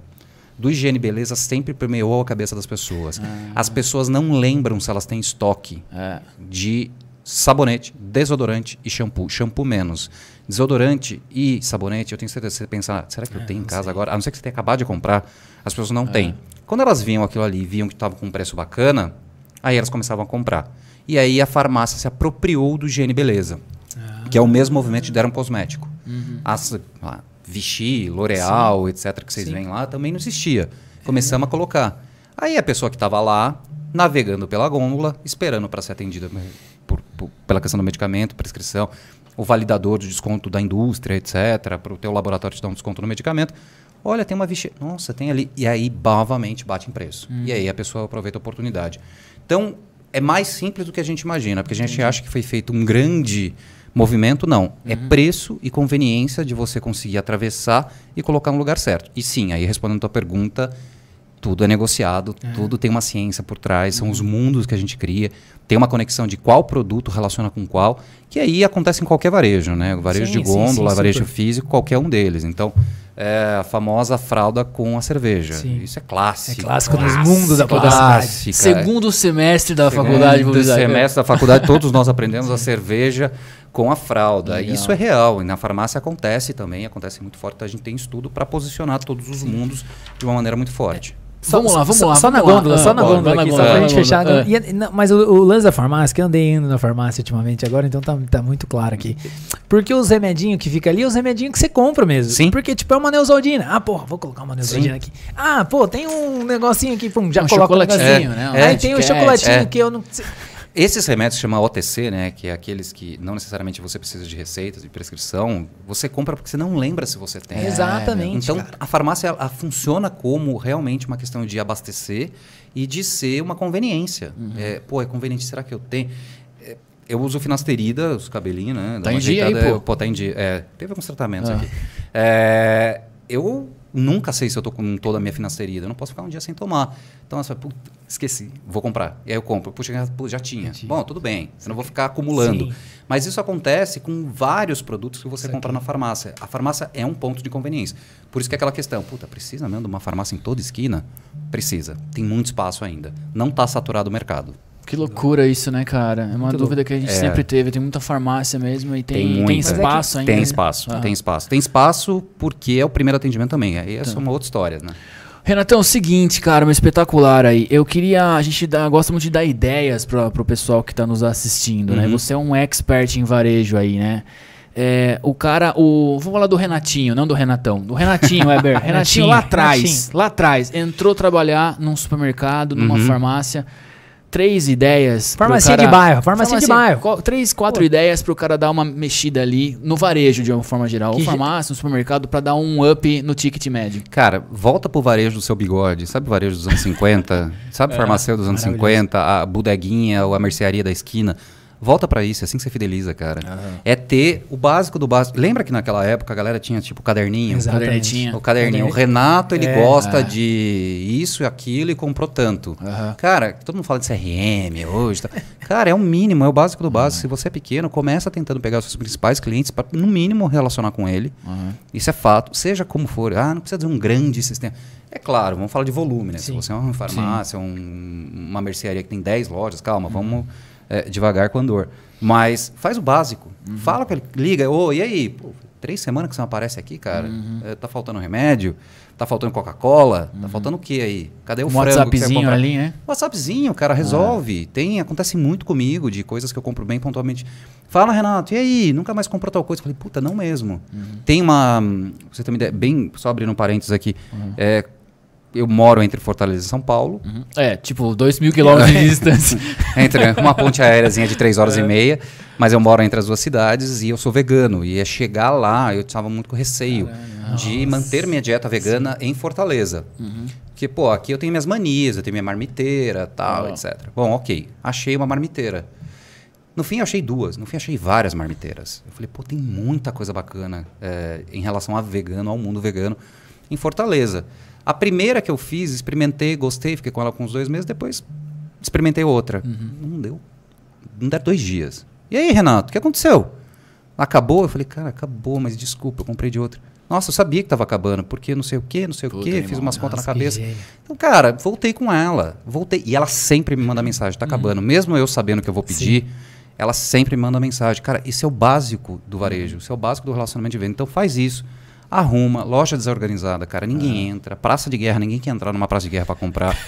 do higiene e beleza sempre permeou a cabeça das pessoas. As pessoas não lembram se elas têm estoque É. de sabonete, desodorante e shampoo. Shampoo menos. Desodorante e sabonete, eu tenho certeza que você pensar, será que eu tenho em casa agora? A não ser que você tenha acabado de comprar, as pessoas não têm. Quando elas viam aquilo ali, viam que estava com um preço bacana, aí elas começavam a comprar. E aí a farmácia se apropriou do higiene beleza, que é o mesmo movimento de Derm Cosmético. As, lá, Vichy, L'Oreal, etc., que vocês Sim. veem lá, também não existia. Começamos a colocar. Aí a pessoa que estava lá, navegando pela gôndola, esperando para ser atendida pela questão do medicamento, prescrição, o validador de desconto da indústria, etc., para o teu laboratório te dar um desconto no medicamento. Olha, tem uma Vichy. Nossa, tem ali. E aí, novamente, bate em preço. E aí a pessoa aproveita a oportunidade. Então, é mais simples do que a gente imagina, porque a gente acha que foi feito um grande movimento. Não. É preço e conveniência de você conseguir atravessar e colocar no lugar certo. E sim, aí respondendo a tua pergunta, tudo é negociado, tudo tem uma ciência por trás, são os mundos que a gente cria, tem uma conexão de qual produto relaciona com qual, que aí acontece em qualquer varejo, né? O varejo Sim, de sim, gôndola, sim, varejo super. físico, qualquer um deles. Então, é a famosa fralda com a cerveja. Sim. Isso é clássico. É clássico nos mundos da. Clássica. Segundo semestre da faculdade de Segundo semestre da faculdade, todos nós aprendemos a cerveja com a fralda. Legal. Isso é real. E na farmácia acontece também, acontece muito forte. A gente tem estudo para posicionar todos os mundos de uma maneira muito forte. Vamos lá, vamos só, lá, Só vamos na lá. gôndola, Ah, só na bora, gôndola aqui, na só pra gente na fechar. E é- não, mas o, o lance da farmácia, que eu andei indo na farmácia ultimamente agora, então tá, tá muito claro aqui. Porque os remedinhos que fica ali, é os remedinhos que você compra mesmo. Sim. Porque, tipo, é uma Neusaldina. Ah, porra, vou colocar uma Neusaldina aqui. Ah, pô, tem um negocinho aqui, pum, já Um coloca um negocinho. né? Um Aí tem o Kat, chocolatinho é. que eu não... Esses remédios chamam OTC, né, que é aqueles que não necessariamente você precisa de receitas, de prescrição, você compra porque você não lembra se você tem. Exatamente, Então, cara. a farmácia ela funciona como realmente uma questão de abastecer e de ser uma conveniência. Uhum. É, pô, é conveniente, será que eu tenho? É, eu uso finasterida, os cabelinhos, né? Tá em dia aí, pô. é, Pô, tá em dia. É, teve alguns tratamentos Ah. aqui. É, eu nunca sei se eu tô com toda a minha finasterida. Eu não posso ficar um dia sem tomar. Então, falo, "Puta, esqueci, vou comprar. E aí eu compro. Puxa, já- já tinha. Bom, tudo bem. Eu não vou ficar acumulando. Sim. Mas isso acontece com vários produtos que você compra na farmácia. A farmácia é um ponto de conveniência. Por isso que é aquela questão, puta, precisa mesmo de uma farmácia em toda esquina? Precisa. Tem muito espaço ainda. Não está saturado o mercado. Que loucura isso, né, cara? É uma Muito dúvida que a gente É. sempre teve. Tem muita farmácia mesmo e tem, tem, muita. espaço ainda. Tem né? espaço, Ah. tem espaço. Tem espaço porque é o primeiro atendimento também. Aí essa é uma outra história, né? Renatão, é o seguinte, cara, uma espetacular aí. Eu queria. A gente dá, gosta muito de dar ideias pra, pro pessoal que tá nos assistindo, né? Uhum. Você é um expert em varejo aí, né? É, o cara, o. Vamos falar do Renatinho, não do Renatão. Do Renatinho, Weber. Renatinho lá atrás. Lá atrás. Entrou trabalhar num supermercado, numa Uhum. farmácia. Três ideias. pro Farmacinha cara- de bairro, farmacinha de bairro. Três, quatro Pô. ideias pro cara dar uma mexida ali no varejo, de uma forma geral. Ou Que- farmácia, no supermercado, pra dar um up no ticket médio. Cara, volta pro varejo do seu bigode. Sabe o varejo dos anos 50? Sabe o farmacêutico dos anos maravilhoso. 50? A bodeguinha ou a mercearia da esquina? Volta pra isso, é assim que você fideliza, cara. É ter o básico do básico. Lembra que naquela época a galera tinha tipo o caderninho? Exatamente. O caderninho. O. Renato, ele É. gosta É. de isso e aquilo e comprou tanto. Aham. Cara, todo mundo fala de CRM hoje. Tá? Cara, é o mínimo, é o básico do básico. Se você é pequeno, começa tentando pegar os seus principais clientes para, no mínimo, relacionar com ele. Isso é fato. Seja como for. Ah, não precisa de um grande sistema. É claro, vamos falar de volume, né? Se Sim. você é uma farmácia, um- uma mercearia que tem 10 lojas, calma, vamos é, devagar com andor. Mas faz o básico. Fala com ele, liga, ô, e aí? Pô, três semanas que você não aparece aqui, cara. É, tá faltando remédio, tá faltando Coca-Cola, tá faltando o que aí? Cadê o Um frango WhatsAppzinho ali, né? WhatsAppzinho, cara, resolve. Tem, acontece muito comigo de coisas que eu compro bem pontualmente. Fala, Renato, e aí? Nunca mais comprou tal coisa? Eu falei, puta, não mesmo. Tem uma. hum, Você ideia, bem, só abrindo um parênteses aqui. É, eu moro entre Fortaleza e São Paulo. É, tipo, dois mil quilômetros de distância. Entre uma ponte aéreazinha de três horas e meia, mas eu moro entre as duas cidades e eu sou vegano. E é chegar lá, eu estava muito com receio de manter minha dieta vegana em Fortaleza. Porque, pô, aqui eu tenho minhas manias, eu tenho minha marmiteira, tal, etc. Bom, ok. Achei uma marmiteira. No fim, eu achei duas. No fim, achei várias marmiteiras. Eu falei, pô, tem muita coisa bacana é, em relação a vegano, ao mundo vegano, em Fortaleza. A primeira que eu fiz, experimentei, gostei, fiquei com ela com uns dois meses, depois experimentei outra. Não deu. Não deram dois dias. E aí, Renato, o que aconteceu? Acabou? Eu falei, cara, acabou, mas desculpa, eu comprei de outra. Nossa, eu sabia que estava acabando, porque não sei o quê, não sei Puta, o quê, fiz irmão. umas contas na cabeça. Então, cara, voltei com ela. Voltei. E ela sempre me manda mensagem, tá acabando. Mesmo eu sabendo que eu vou pedir, ela sempre me manda mensagem. Cara, isso é o básico do varejo, isso é o básico do relacionamento de venda. Então faz isso. Arruma, loja desorganizada, cara, ninguém entra. Praça de guerra, ninguém quer entrar numa praça de guerra para comprar.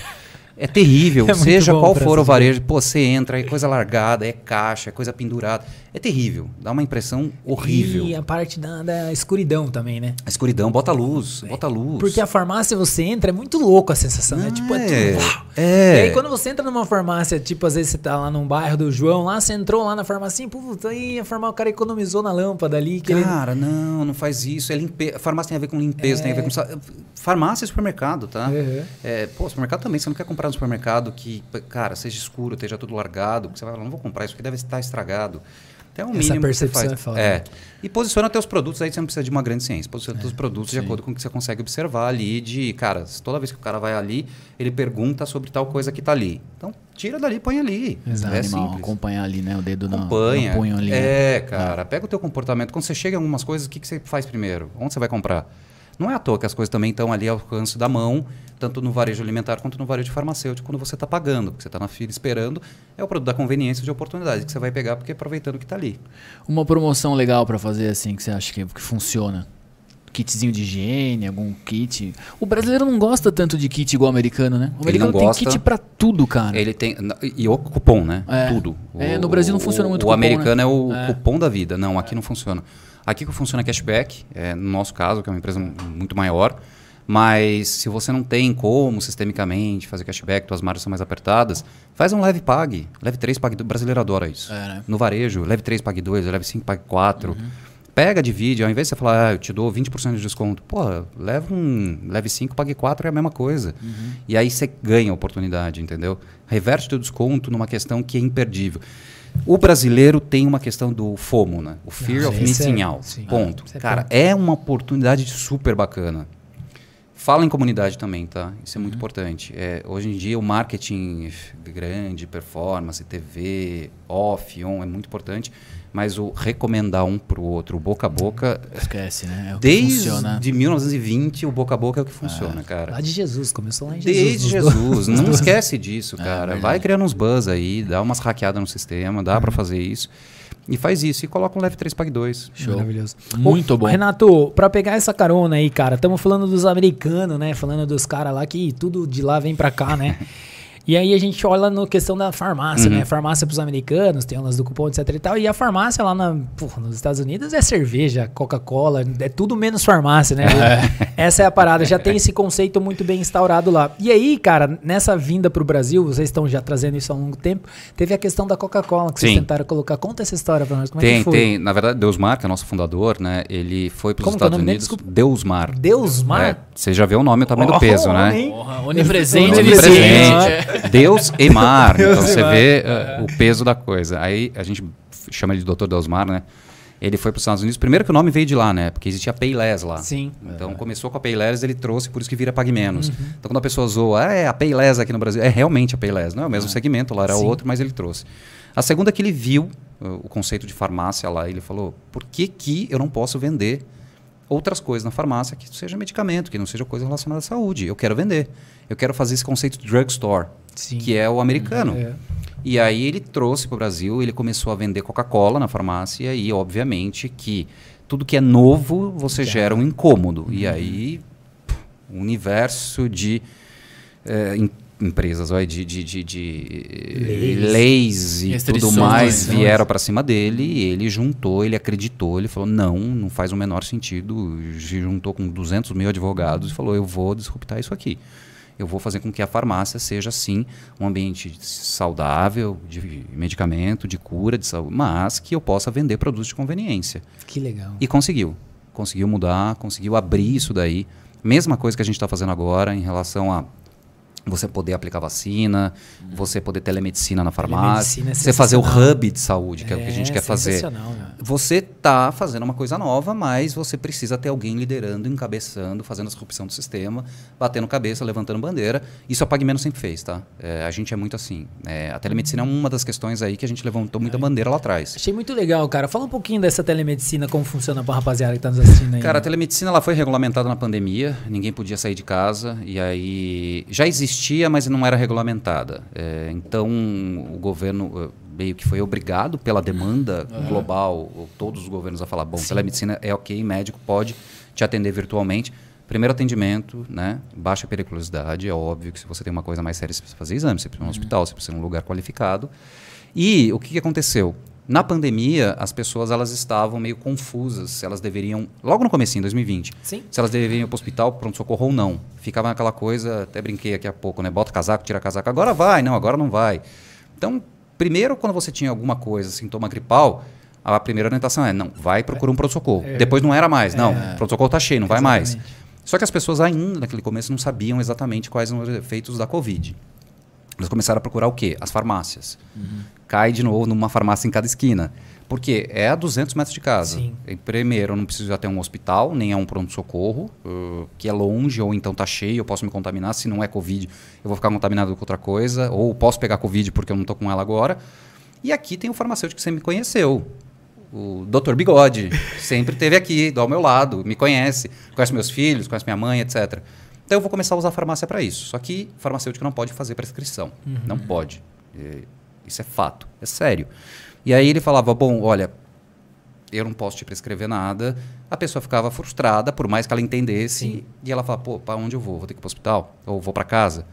É terrível, É seja qual for o varejo, pô, você entra, é coisa largada, é caixa, é coisa pendurada. É terrível, dá uma impressão horrível. E a parte da, da escuridão também, né? A escuridão, bota luz, bota luz. Porque a farmácia você entra, é muito louco a sensação, né? Tipo, é é, é. E aí quando você entra numa farmácia, tipo, às vezes você tá lá num bairro do João, lá você entrou lá na farmácia, puta, aí a farmácia, o cara economizou na lâmpada ali. Que ele... Cara, não, não faz isso. É limpe... Farmácia tem a ver com limpeza, tem a ver com. sa- Farmácia e supermercado, tá? Uhum. É, pô, supermercado também. Você não quer comprar no supermercado que, cara, seja escuro, esteja tudo largado. porque Você vai falar, não vou comprar isso porque deve estar estragado. Então é o Essa mínimo que você faz. é foda. né? E posiciona teus produtos, aí você não precisa de uma grande ciência. Posiciona teus produtos de sim. acordo com o que você consegue observar ali. De, cara, toda vez que o cara vai ali, ele pergunta sobre tal coisa que tá ali. Então, tira dali, põe ali. Exato, é animal, simples. acompanhar ali, né? O dedo no, Acompanha. no punho ali. né? É, cara. Pega o teu comportamento. Quando você chega em algumas coisas, o que, que você faz primeiro? Onde você vai comprar? Não é à toa que as coisas também estão ali ao alcance da mão, tanto no varejo alimentar quanto no varejo farmacêutico, quando você está pagando, porque você está na fila esperando, é o produto da conveniência de oportunidade que você vai pegar porque aproveitando que está ali. Uma promoção legal pra fazer assim que você acha que, que funciona? Kitzinho de higiene, algum kit. O brasileiro não gosta tanto de kit igual o americano, né? O americano tem gosta. kit pra tudo, cara. Ele tem. E o cupom, né? É. Tudo. É, no Brasil não funciona o- muito O cupom, americano né? é o É. cupom da vida. Não, aqui não funciona. Aqui que funciona é cashback, é, no nosso caso, que é uma empresa muito maior. Mas se você não tem como sistemicamente fazer cashback, tuas margens são mais apertadas, faz um leve pague. Leve 3, pague 2. O brasileiro adora isso. É, né? No varejo, leve 3, pague 2, leve 5, pague 4. Uhum. Pega, divide, ao invés de você falar, ah, eu te dou 20% de desconto, pô, leva um, leve 5, pague 4 é a mesma coisa. Uhum. E aí você ganha a oportunidade, entendeu? Reverte teu desconto numa questão que é imperdível. O brasileiro tem uma questão do FOMO, né? O Fear Ah, of é- Missing Out. sim. Ponto. É Cara, é uma oportunidade super bacana. Fala em comunidade também, tá? Isso é muito importante. É, hoje em dia o marketing grande, performance, TV, off, on, é muito importante. Mas o recomendar um pro outro, o boca a boca, Esquece, né? É o que funciona. desde 1920 o boca a boca é o que funciona, cara. Lá de Jesus, começou lá em Jesus. Desde Jesus, dois- não esquece disso, cara. verdade. Vai criando uns buzz aí, dá umas hackeadas no sistema, dá pra fazer isso. E faz isso, e coloca um Leve 3 Pague 2. Show. Maravilhoso. Muito bom. Renato, pra pegar essa carona aí, cara, estamos falando dos americanos, né? Falando dos caras lá que tudo de lá vem pra cá, né? E aí a gente olha na questão da farmácia, Uhum. né? Farmácia pros americanos, tem umas do cupom, etc e tal. E a farmácia lá na, porra, nos Estados Unidos é cerveja, Coca-Cola, é tudo menos farmácia, né? Essa é a parada, já tem esse conceito muito bem instaurado lá. E aí, cara, nessa vinda pro Brasil, vocês estão já trazendo isso há um longo tempo, teve a questão da Coca-Cola que vocês Sim. tentaram colocar. Conta essa história pra nós, como é tem, que foi? tem. Na verdade, Deusmar, que é nosso fundador, né? Ele foi para os Como é Estados dele? Unidos. Desculpa. Deusmar. Deusmar? É, você já vê o nome o tamanho do Oh, peso, né? Porra, onipresente, Onipresente. onipresente. Deus e mar. Deus então e você mar. vê uh, o peso da coisa. Aí a gente chama ele de Dr. Deusmar, né? Ele foi para os Estados Unidos. Primeiro que o nome veio de lá, né? Porque existia Payless lá. Sim. Então começou com a Payless, ele trouxe, por isso que vira Pague Menos. Uhum. Então quando a pessoa zoa, ah, é a Payless aqui no Brasil, é realmente a Payless. Não é o mesmo segmento, lá era Sim. outro, mas ele trouxe. A segunda é que ele viu uh, o conceito de farmácia lá, ele falou, por que que eu não posso vender outras coisas na farmácia que não seja medicamento, que não seja coisa relacionada à saúde? Eu quero vender. Eu quero fazer esse conceito de drugstore, Sim. que é o americano. É. E aí ele trouxe para o Brasil, ele começou a vender Coca-Cola na farmácia e obviamente, que tudo que é novo, você gera um incômodo. E aí, o universo de é, em- empresas, de, de, de, de Leis. leis e tudo mais né? vieram para cima dele. E ele juntou, ele acreditou, ele falou: não, não faz o menor sentido. Se juntou com 200 mil advogados e falou: eu vou disruptar isso aqui. Eu vou fazer com que a farmácia seja, sim, um ambiente saudável, de medicamento, de cura, de saúde, mas que eu possa vender produtos de conveniência. Que legal. E conseguiu. Conseguiu mudar, conseguiu abrir isso daí. Mesma coisa que a gente está fazendo agora em relação a você poder aplicar vacina, você poder telemedicina na farmácia, Telemedicina é você fazer o hub de saúde, que é, o que a gente quer fazer. sensacional, né? Você está fazendo uma coisa nova, mas você precisa ter alguém liderando, encabeçando, fazendo a disrupção do sistema, batendo cabeça, levantando bandeira. Isso a PagMenos sempre fez, tá? É, a gente é muito assim. É, a telemedicina é uma das questões aí que a gente levantou muita bandeira lá atrás. Achei muito legal, cara. Fala um pouquinho dessa telemedicina, como funciona pra rapaziada que tá nos assistindo aí. Cara, a telemedicina ela foi regulamentada na pandemia, ninguém podia sair de casa e aí já existia, mas não era regulamentada. É, então o governo eh, meio que foi obrigado pela demanda global, ou todos os governos a falar, bom, telemedicina é ok, médico pode te atender virtualmente. Primeiro atendimento, né? Baixa periculosidade, é óbvio que se você tem uma coisa mais séria, você precisa fazer exame, você precisa de um hospital, você precisa de um lugar qualificado. E o que aconteceu? Na pandemia, as pessoas elas estavam meio confusas se elas deveriam, logo no comecinho, 2020, Sim. se elas deveriam ir para o hospital, pronto-socorro ou não. Ficava aquela coisa, até brinquei aqui há pouco, né? Bota casaco, tira casaco, agora vai, não, agora não vai. Então, primeiro, quando você tinha alguma coisa, sintoma gripal, a primeira orientação é, não, vai procurar um pronto-socorro. Depois não era mais, não, pronto-socorro está cheio, não vai mais. Exatamente. Só que as pessoas ainda, naquele começo, não sabiam exatamente quais eram os efeitos da Covid. Eles começaram a procurar o quê? As farmácias. Cai de novo numa farmácia em cada esquina. Porque é a 200 metros de casa. Sim. E, primeiro, eu não preciso já ter um hospital, nem é um pronto-socorro, uh, que é longe, ou então está cheio, eu posso me contaminar. Se não é Covid, eu vou ficar contaminado com outra coisa. Ou posso pegar Covid porque eu não estou com ela agora. E aqui tem o farmacêutico que você me conheceu. O Dr. Bigode. sempre esteve aqui, do ao meu lado, me conhece, conhece meus filhos, conhece minha mãe, etc. Então eu vou começar a usar a farmácia para isso. Só que farmacêutico não pode fazer prescrição. Não pode. É, Isso é fato. É sério. E aí ele falava: bom, olha, eu não posso te prescrever nada. A pessoa ficava frustrada, por mais que ela entendesse. Sim. E ela falava: pô, para onde eu vou? Vou ter que ir para o hospital? Ou vou para casa?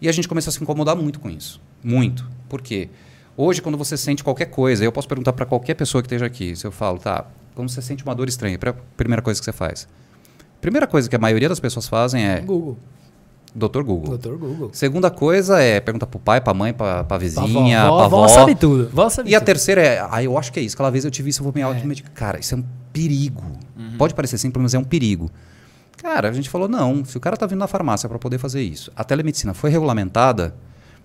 E a gente começou a se incomodar muito com isso. Muito. Por quê? Hoje, quando você sente qualquer coisa, eu posso perguntar para qualquer pessoa que esteja aqui. Se eu falo, tá, quando você sente uma dor estranha, a primeira coisa que você faz? Primeira coisa que a maioria das pessoas fazem é Google. Dr. Google. Doutor Google. Segunda coisa é perguntar pro pai, pra mãe, pra, pra Pra vizinha, vó, pra vó avó. sabe tudo. Vó sabe E a tudo. terceira é, ah, eu acho que é isso. Aquela vez eu tive isso, eu vou me É. automedicar. Cara, isso é um perigo. Pode parecer simples, mas é um perigo. Cara, a gente falou, não, se o cara tá vindo na farmácia para poder fazer isso, a telemedicina foi regulamentada,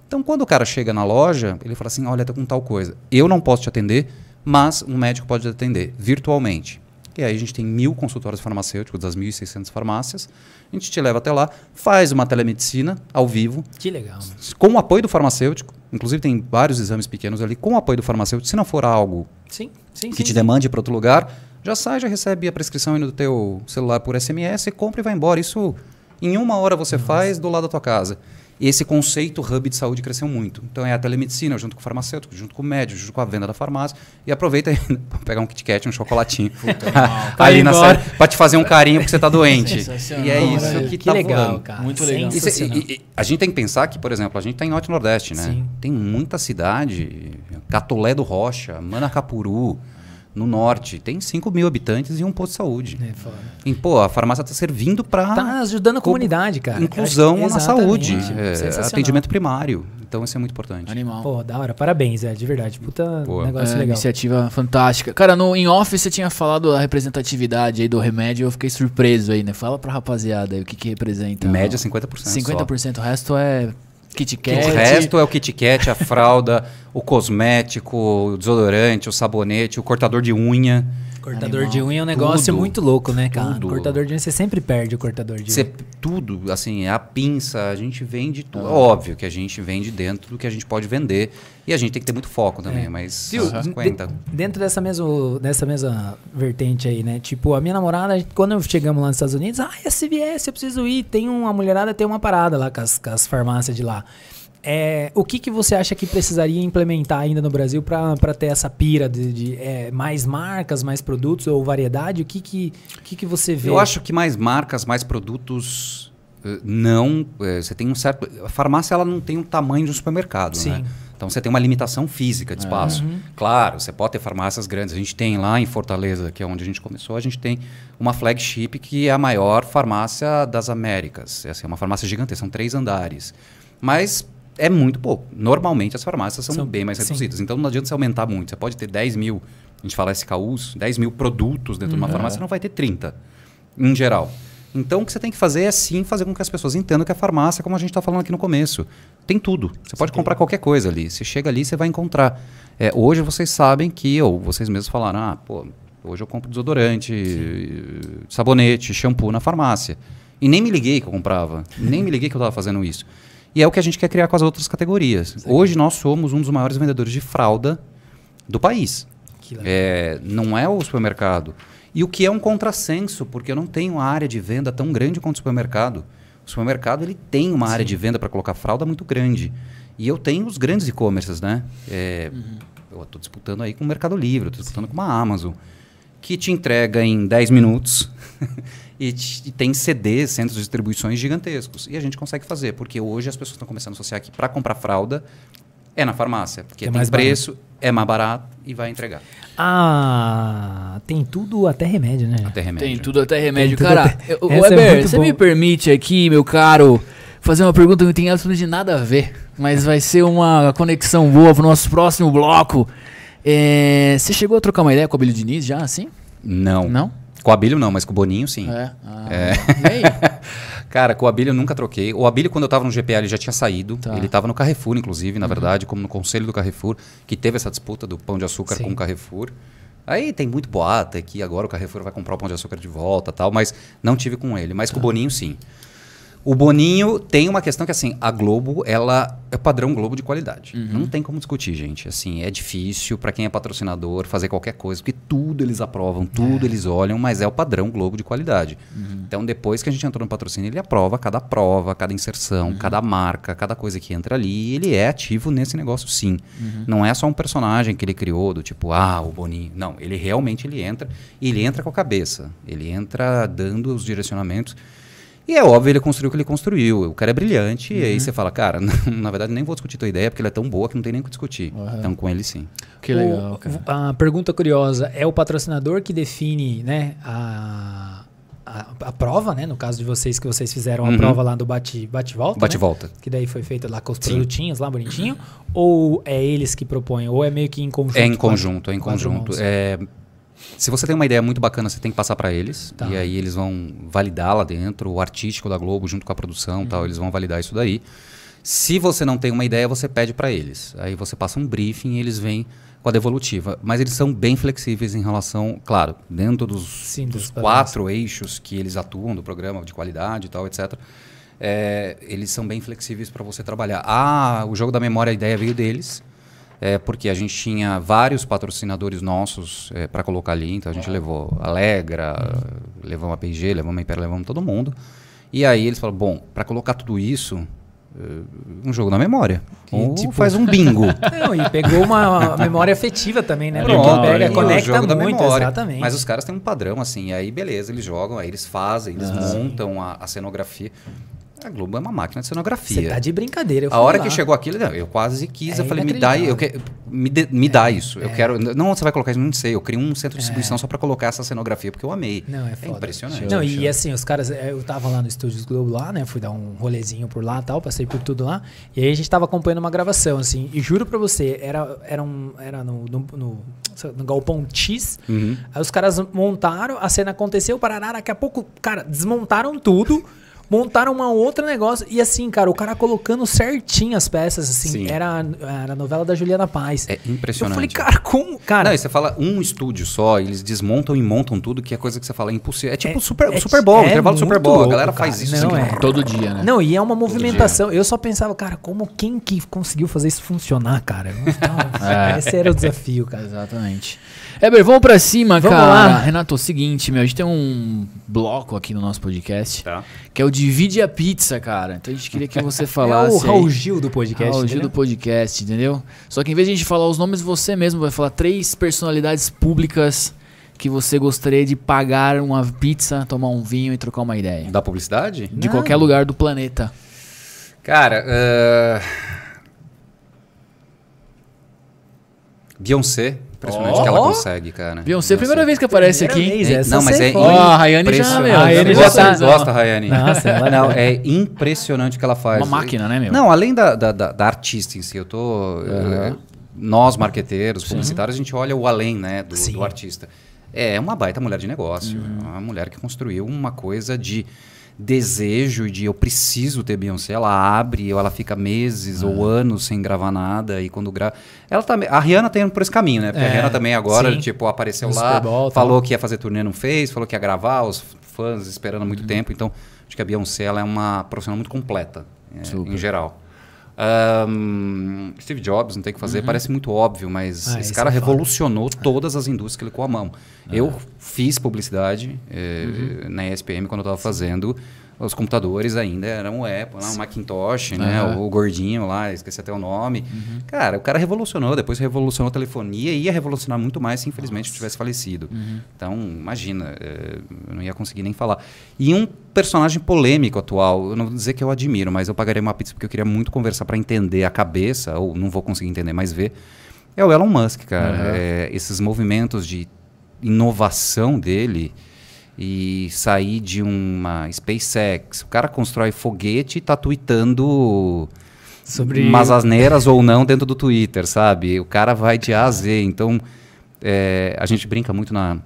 então quando o cara chega na loja, ele fala assim, olha, tá com tal coisa. Eu não posso te atender, mas um médico pode te atender virtualmente. E aí a gente tem mil consultórios farmacêuticos das 1.600 farmácias. A gente te leva até lá, faz uma telemedicina ao vivo, Que legal. né? com o apoio do farmacêutico. Inclusive tem vários exames pequenos ali, com o apoio do farmacêutico. Se não for algo Sim, sim, que sim, te demande para outro lugar, já sai, já recebe a prescrição aí no teu celular por SMS, compra e vai embora. Isso em uma hora você faz do lado da tua casa. Esse conceito hub de saúde cresceu muito. Então é a telemedicina junto com o farmacêutico, junto com o médico, junto com a venda da farmácia. E aproveita pra pegar um Kit Kat, um chocolatinho. Vai ali na embora. série, pra te fazer um carinho porque você tá doente. E é isso velho. que, que tá legal, voando. cara. Muito legal. É- e- e- a gente tem que pensar que, por exemplo, a gente está em Norte Nordeste, né? Sim. Tem muita cidade, Catolé do Rocha, Manacapuru, no norte, tem 5 mil habitantes e um posto de saúde. É foda. E, pô, a farmácia está servindo para Tá ajudando a comunidade, cara. inclusão acho- na saúde, é, atendimento primário. Então isso é muito importante. Animal. Pô, da hora. Parabéns, é, de verdade. Puta Boa. negócio É, legal. iniciativa fantástica. Cara, no, em off você tinha falado da representatividade aí do remédio, eu fiquei surpreso aí, né? Fala pra rapaziada aí o que que representa. Média, 50%. 50%, o resto é Kit Kat. O resto é o Kit Kat, a fralda, o cosmético, o desodorante, o sabonete, o cortador de unha. Cortador Animal. de unha é um negócio Tudo. muito louco, né, cara? Tudo. Cortador de unha, você sempre perde o cortador de Cê- unha. tudo, assim, a pinça, a gente vende tudo. Ah. Óbvio que a gente vende dentro do que a gente pode vender. E a gente tem que ter muito foco também, É. mas Viu? 50. De- dentro dessa mesma, dessa mesma vertente aí, né? Tipo, a minha namorada, quando chegamos lá nos Estados Unidos, ah, é CVS, eu preciso ir. Tem uma mulherada, tem uma parada lá com as, com as farmácias de lá. É, o que, que você acha que precisaria implementar ainda no Brasil para ter essa pira de, de, é, mais marcas, mais produtos ou variedade? O que, que, que, que você vê? Eu acho que mais marcas, mais produtos, eh, não. eh, Você tem um certo. A farmácia ela não tem o tamanho de um supermercado, Sim. né? Então você tem uma limitação física de espaço. Uhum. Claro, você pode ter farmácias grandes. A gente tem lá em Fortaleza, que é onde a gente começou, a gente tem uma flagship que é a maior farmácia das Américas. Essa é uma farmácia gigantesca, são três andares. Mas é muito pouco. Normalmente as farmácias são, São- bem mais sim. reduzidas. Então não adianta você aumentar muito. Você pode ter 10 mil, a gente fala SKUs, 10 mil produtos dentro de uma farmácia, você não vai ter 30, em geral. Então o que você tem que fazer é sim fazer com que as pessoas entendam que a farmácia, como a gente está falando aqui no começo, tem tudo. Você pode comprar qualquer coisa ali. Você chega ali, você vai encontrar. É, hoje vocês sabem que, ou vocês mesmos falaram, ah, pô, hoje eu compro desodorante, sabonete, shampoo na farmácia. E nem me liguei que eu comprava. Nem me liguei que eu estava fazendo isso. E é o que a gente quer criar com as outras categorias. Hoje nós somos um dos maiores vendedores de fralda do país. É, não é o supermercado. E o que é um contrassenso, porque eu não tenho área de venda tão grande quanto o supermercado. O supermercado ele tem uma área de venda para colocar fralda muito grande. E eu tenho os grandes e-commerces, né? É, Eu estou disputando aí com o Mercado Livre, estou disputando com uma Amazon, que te entrega em 10 minutos e, te- e tem CDs, centros de distribuições gigantescos. E a gente consegue fazer, porque hoje as pessoas estão começando a associar que para comprar fralda é na farmácia, porque É tem mais preço, é mais barato e vai entregar. Ah, tem tudo até remédio, né? Até remédio. Tem tudo até remédio. Tudo Cara, até- eu- é Weber, muito você bom. me permite aqui, meu caro, fazer uma pergunta que não tem absolutamente nada a ver, mas vai ser uma conexão boa pro nosso próximo bloco. É, você chegou a trocar uma ideia com o Abílio Diniz já, assim? Não. Não? Com o Abílio não, mas com o Boninho sim. É. Ah, É. E aí? Cara, com o Abílio eu nunca troquei. O Abílio, quando eu tava no GPA, ele já tinha saído. Tá. Ele tava no Carrefour, inclusive, na verdade, como no conselho do Carrefour, que teve essa disputa do pão de açúcar Sim. com o Carrefour. Aí tem muito boato que agora o Carrefour vai comprar o pão de açúcar de volta tal, mas não tive com ele. Mas com o Boninho, sim. O Boninho tem uma questão que, assim, a Globo, ela é padrão Globo de qualidade. Não tem como discutir, gente. Assim, é difícil para quem é patrocinador fazer qualquer coisa, porque tudo eles aprovam, tudo eles olham, mas é o padrão Globo de qualidade. Então, depois que a gente entrou no patrocínio, ele aprova cada prova, cada inserção, cada marca, cada coisa que entra ali. E ele é ativo nesse negócio, sim. Não é só um personagem que ele criou, do tipo, ah, o Boninho. Não, ele realmente ele entra, e ele entra com a cabeça. Ele entra dando os direcionamentos. E é óbvio, ele construiu o que ele construiu. O cara é brilhante, e aí você fala, cara, na verdade nem vou discutir tua ideia, porque ele é tão boa que não tem nem o que discutir. Então com ele sim. Que O- legal, cara. A pergunta curiosa, é o patrocinador que define, né, a, a, a prova, né, no caso de vocês que vocês fizeram a Uhum. prova lá do bate, bate volta, Bate e né? Que daí foi feito lá com os produtinhos lá bonitinho, ou é eles que propõem, ou é meio que em conjunto? É em conjunto, é em conjunto. mãos? Se você tem uma ideia muito bacana, você tem que passar para eles. Tá. E aí eles vão validar lá dentro, o artístico da Globo, junto com a produção e tal, Uhum. eles vão validar isso daí. Se você não tem uma ideia, você pede para eles. Aí você passa um briefing e eles vêm com a devolutiva. Mas eles são bem flexíveis em relação, claro, dentro dos, Sim, dos quatro eixos que eles atuam do programa de qualidade e tal, etc. é, eles são bem flexíveis para você trabalhar. Ah, o jogo da memória, a ideia veio deles. É, porque a gente tinha vários patrocinadores nossos para colocar ali. Então a gente levou Alegra, levamos a P&G, levamos a Império, levamos todo mundo. E aí eles falaram, bom, para colocar tudo isso, eh, um jogo na memória. E, Ou tipo- faz um bingo. Não, e pegou uma memória afetiva também, né? Pronto, Porque pega, conecta jogo da muito, memória. exatamente. Mas os caras têm um padrão, assim, aí beleza, eles jogam, aí eles fazem, eles montam a, a cenografia. A Globo é uma máquina de cenografia. Você tá de brincadeira. eu A hora lá. que chegou aquilo, eu quase quis. É eu falei, me dá, eu que, me, dê- me dá isso. Eu quero. Não, você vai colocar isso? Não sei. Eu crio um centro de distribuição só para colocar essa cenografia, porque eu amei. Não, é foda. impressionante. Não, e assim, os caras, é, eu tava lá no Estúdios Globo lá, né? Fui dar um rolezinho por lá e tal, passei por tudo lá. E aí a gente tava acompanhando uma gravação, assim. E juro pra você, era, era, um, era no, no, no, no Galpão X. Uhum. Aí os caras montaram, a cena aconteceu, parará, daqui a pouco, cara, desmontaram tudo. Montaram uma outra negócio. E assim, cara, o cara colocando certinho as peças, assim. Sim. Era, era a novela da Juliana Paz. É Eu impressionante. falei, cara, como. Cara, não, e você fala um estúdio só, eles desmontam e montam tudo, que é coisa que você fala é impossível. É tipo É- Super, é- Super Bowl, é intervalo do Super Bowl. louco, a galera cara. faz isso. Não, assim, é. Todo dia, né? Não, e é uma movimentação. Eu só pensava, cara, como quem que conseguiu fazer isso funcionar, cara? Então, É. Esse era o desafio, cara. Exatamente. Eber, vamos pra cima, Vamos cara. lá. Renato, é o seguinte, meu, a gente tem um bloco aqui no nosso podcast, Tá. que é o Divide a Pizza, cara. Então a gente queria que você falasse é o Raul Gil do podcast. Raul Gil do podcast, entendeu? Só que em vez de a gente falar os nomes, você mesmo vai falar três personalidades públicas que você gostaria de pagar uma pizza, tomar um vinho e trocar uma ideia. Da publicidade? De qualquer lugar do planeta. Cara, eh, Beyoncé, impressionante Ó, que ela consegue, cara. Beyoncé, primeira vez que aparece Primeira aqui. vez, É, essa não, mas é. Ó, a Rayane já, meu. A Rayane já gosta, tá- gosta, Rayane. Nossa, ela Não, é impressionante o que ela faz. Uma máquina, né, meu? Não, além da, da, da- da artista em si, eu tô. eh, nós, marqueteiros, publicitários, a gente olha o além, né, do, Sim. do artista. É uma baita mulher de negócio. É uma mulher que construiu uma coisa de desejo de eu preciso ter Beyoncé. Ela abre, ou ela fica meses ou anos sem gravar nada e quando grava. Ela também. A Rihanna tem indo por esse caminho, né? Porque É, a Rihanna também agora, sim. tipo, apareceu No lá, Bowl, falou que ia fazer turnê, não fez, falou que ia gravar, os fãs esperando há muito Uhum. tempo. Então, acho que a Beyoncé ela é uma profissional muito completa, é, em geral. Ahn, Steve Jobs, não tem o que fazer, parece muito óbvio, mas Ah, esse cara é foda. revolucionou todas as indústrias que ele com a mão. Eu fiz publicidade eh, na ESPM quando eu estava fazendo. Os computadores ainda eram o Apple, lá, o Macintosh, né? Aham. O, gordinho lá, esqueci até o nome. Cara, o cara revolucionou, depois revolucionou a telefonia e ia revolucionar muito mais se infelizmente tivesse falecido. Então, imagina, eh, eu não ia conseguir nem falar. E um personagem polêmico atual, eu não vou dizer que eu admiro, mas eu pagaria uma pizza porque eu queria muito conversar para entender a cabeça, ou não vou conseguir entender, mas ver, é o Elon Musk, cara. É, esses movimentos de inovação dele e sair de uma SpaceX. O cara constrói foguete e tá tweetando Sobre- umas asneiras ou não dentro do Twitter, sabe? O cara vai de A a Z. Então, é, a gente brinca muito na...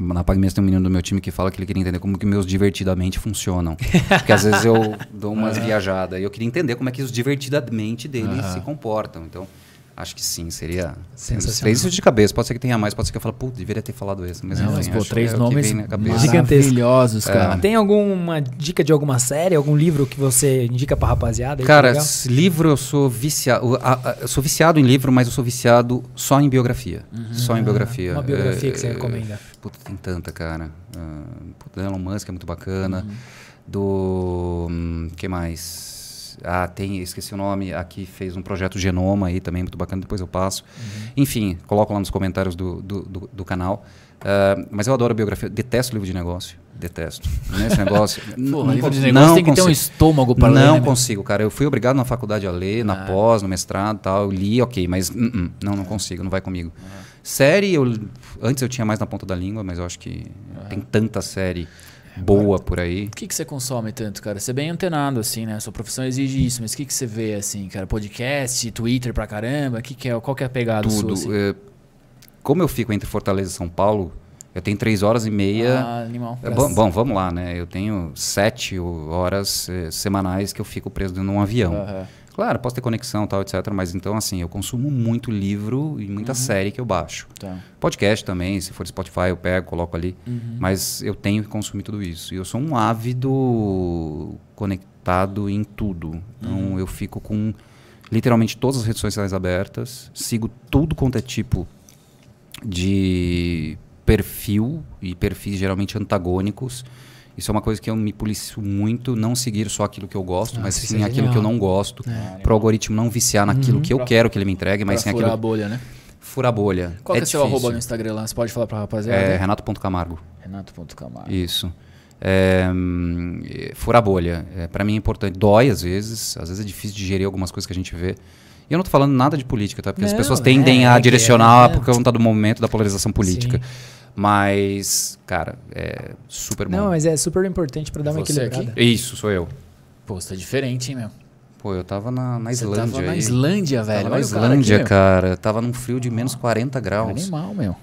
Na Pagmeiras tem um menino do meu time que fala que ele queria entender como que meus divertidamente funcionam. Porque às vezes eu dou umas viajadas e eu queria entender como é que os divertidamente dele se comportam. Então, acho que sim, seria... Sensacional. Três isso de cabeça. Pode ser que tenha mais, pode ser que eu fale, putz, deveria ter falado esse. Mas, Não, enfim, mas, pô, três é nomes vem na cabeça. Gigantesco. maravilhosos, cara. Tem alguma dica de alguma série, algum livro que você indica pra rapaziada? é Cara, livro eu sou viciado. Eu sou viciado em livro, mas eu sou viciado só em biografia. Só em biografia. Uma biografia que você É, recomenda. Puta, tem tanta, cara. Uh, Elon Musk é muito bacana. Uhum. Do. hum, que mais? Ah, tem, esqueci o nome. Aqui fez um projeto Genoma aí também, muito bacana. Depois eu passo. Uhum. Enfim, coloco lá nos comentários do, do, do- do canal. Uh, mas eu adoro biografia. Detesto livro de negócio. Detesto. Nesse negócio. n- Pô, não livro de negócio não tem que ter um estômago pra ler, Não né, consigo, cara. Eu fui obrigado na faculdade a ler, na Ah. pós, no mestrado e tal. Eu li, ok, mas uh -uh, não, não consigo, não vai comigo. Série, eu, antes eu tinha mais na ponta da língua, mas eu acho que tem tanta série boa por aí. O que, que você consome tanto, cara? Você é bem antenado, assim, né? Sua profissão exige isso, mas o que, que você vê, assim, cara? Podcast, Twitter pra caramba? Que que é, qual que é a pegada Tudo. sua, assim? É, como eu fico entre Fortaleza e São Paulo, eu tenho três horas e meia. Ah, animal. É, bom, bom, vamos lá, né? Eu tenho sete horas eh, semanais que eu fico preso dentro de um avião. Aham. Claro, posso ter conexão tal, etc. Mas então, assim, eu consumo muito livro e muita série que eu baixo. Tá. Podcast também, se for Spotify, eu pego, coloco ali. Mas eu tenho que consumir tudo isso. E eu sou um ávido conectado em tudo. Então eu fico com literalmente todas as redes sociais abertas, sigo tudo quanto é tipo de perfil e perfis geralmente antagônicos. Isso é uma coisa que eu me policio muito, não seguir só aquilo que eu gosto, mas Nossa, isso sim é aquilo que eu genial. não gosto. Para o algoritmo não viciar naquilo que eu Pra- quero que ele me entregue, mas sim furar aquilo a bolha, né? fura a bolha. Qual que é o seu arroba no Instagram lá? Você pode falar pra rapaziada? É renato.camargo. Renato.camargo. Isso. É, é, furar a bolha. É, para mim é importante. Dói às vezes. Às vezes é difícil digerir algumas coisas que a gente vê. E eu não tô falando nada de política, tá? Porque as Não, pessoas é, tendem é a que direcionar é, por conta do momento da polarização política. Sim. Mas, cara, é super bom. Não, mas é super importante pra dar uma Você equilibrada. aqui? Isso, sou eu. Pô, você tá diferente, hein, meu? Pô, eu tava na, na Você Islândia. tava na aí. Islândia, velho. Tava na Olha o cara Islândia, aqui, meu. cara. Tava num frio de menos 40 graus. Animal, meu.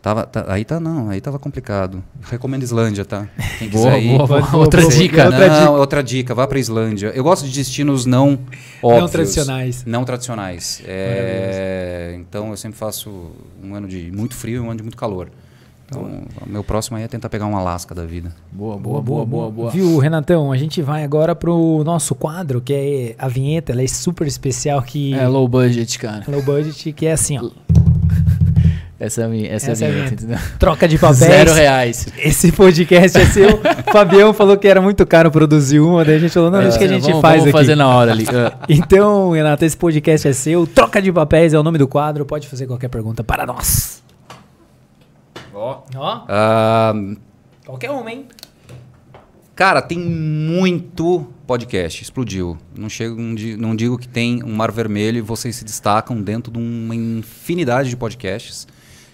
Tava, tá- aí tá não, aí tava complicado. Recomendo Islândia, tá? Quem Boa, quiser ir. boa, boa. Boa, Outra boa, dica. boa. Outra não, dica. outra dica, vá pra Islândia. Eu gosto de destinos não óbvios. tradicionais. Não tradicionais. É, então eu sempre faço um ano de muito frio e um ano de muito calor. Então, o meu próximo aí é tentar pegar um Alasca da vida. Boa, boa, boa, boa, boa. Viu, Renatão? A gente vai agora pro nosso quadro, que é a vinheta, ela é super especial, que É low budget, cara. low budget, que é assim, ó. Essa é a minha, essa, Essa é é a a vinheta, minha. entendeu? Troca de papéis. Zero reais. Esse podcast é seu. Fabião falou que era muito caro produzir uma, daí a gente falou, não, deixa que a gente É, vamos, faz vamos aqui. fazer na hora ali. Ah. Então, Renato, esse podcast é seu. Troca de papéis é o nome do quadro. Pode fazer qualquer pergunta para nós. Ó. Ah, Qualquer uma, hein? cara, tem muito podcast. Explodiu. Não, chego, não digo que tem um mar vermelho e vocês se destacam dentro de uma infinidade de podcasts,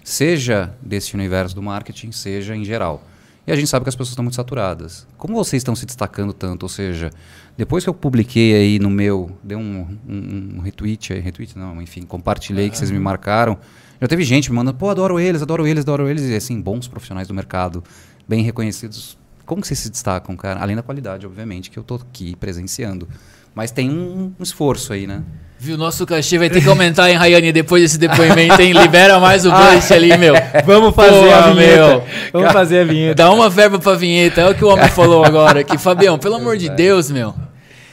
seja desse universo do marketing, seja em geral. E a gente sabe que as pessoas estão muito saturadas. Como vocês estão se destacando tanto? Ou seja, depois que eu publiquei aí no meu, dei um, um- um retweet aí, retweet não, enfim, compartilhei que vocês me marcaram. Já teve gente me mandando, pô, adoro eles, adoro eles, adoro eles. E assim, bons profissionais do mercado, bem reconhecidos. Como que vocês se destacam, cara? Além da qualidade, obviamente, que eu tô aqui presenciando. Mas tem um, um esforço aí, né? Viu, nosso cachê vai ter que aumentar, hein, Rayane, depois desse depoimento, hein? Libera mais o bust ali, meu. Vamos fazer Pô, a vinheta. meu. Vamos fazer a vinheta. Dá uma verba pra vinheta, é o que o homem falou agora aqui. Fabião, pelo amor de Deus, meu.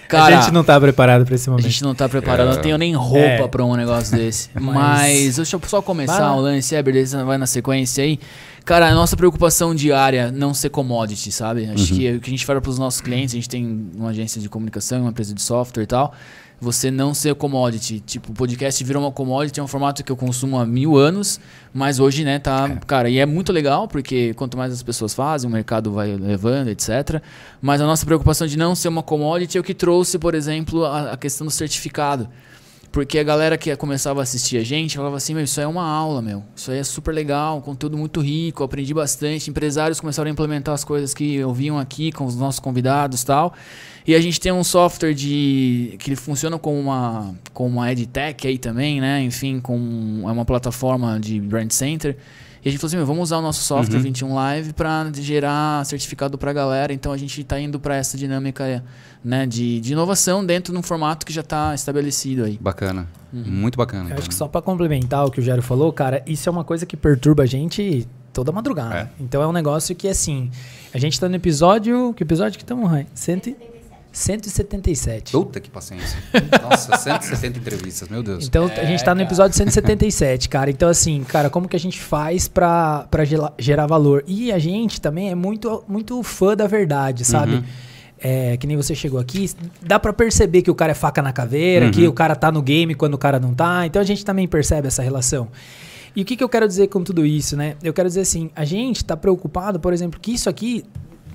Cara, a gente não tá preparado para esse a momento. gente não tá preparado, não tenho nem roupa É. pra um negócio desse. Mas- Mas, deixa eu só começar o lance, Eber, você vai na sequência aí. Cara, a nossa preocupação diária não ser commodity, sabe? Acho que o que a gente fala pros nossos clientes, a gente tem uma agência de comunicação, uma empresa de software e tal. Você não ser commodity. Tipo, o podcast virou uma commodity, é um formato que eu consumo há mil anos, mas hoje, né, tá. Cara, e é muito legal, porque quanto mais as pessoas fazem, o mercado vai levando, etc. Mas a nossa preocupação de não ser uma commodity é o que trouxe, por exemplo, a, a questão do certificado. Porque a galera que começava a assistir a gente falava assim, meu, isso aí é uma aula, meu. Isso aí é super legal, conteúdo muito rico, aprendi bastante. Empresários começaram a implementar as coisas que ouviam aqui com os nossos convidados e tal. E a gente tem um software de que funciona como uma com uma edtech aí também, né? Enfim, com é uma plataforma de brand center. E a gente falou assim, meu, vamos usar o nosso software 21 Live para gerar certificado para a galera. Então a gente está indo para essa dinâmica né, de, de inovação dentro de um formato que já está estabelecido aí. Bacana. Muito bacana. Eu cara. acho que só pra complementar o que o Jairo falou, cara, isso é uma coisa que perturba a gente toda madrugada. É. Então é um negócio que, assim, a gente tá no episódio. Que episódio que estamos, Rai? 177. Puta que paciência. Nossa, 170 entrevistas, meu Deus. Então a gente tá no episódio 177, cara. Então, assim, cara, como que a gente faz pra, pra gerar valor? E a gente também é muito, muito fã da verdade, sabe? Uhum. É, que nem você chegou aqui, dá pra perceber que o cara é faca na caveira, Uhum. que o cara tá no game quando o cara não tá. Então a gente também percebe essa relação. E o que, que eu quero dizer com tudo isso, né? Eu quero dizer assim, a gente tá preocupado, por exemplo, que isso aqui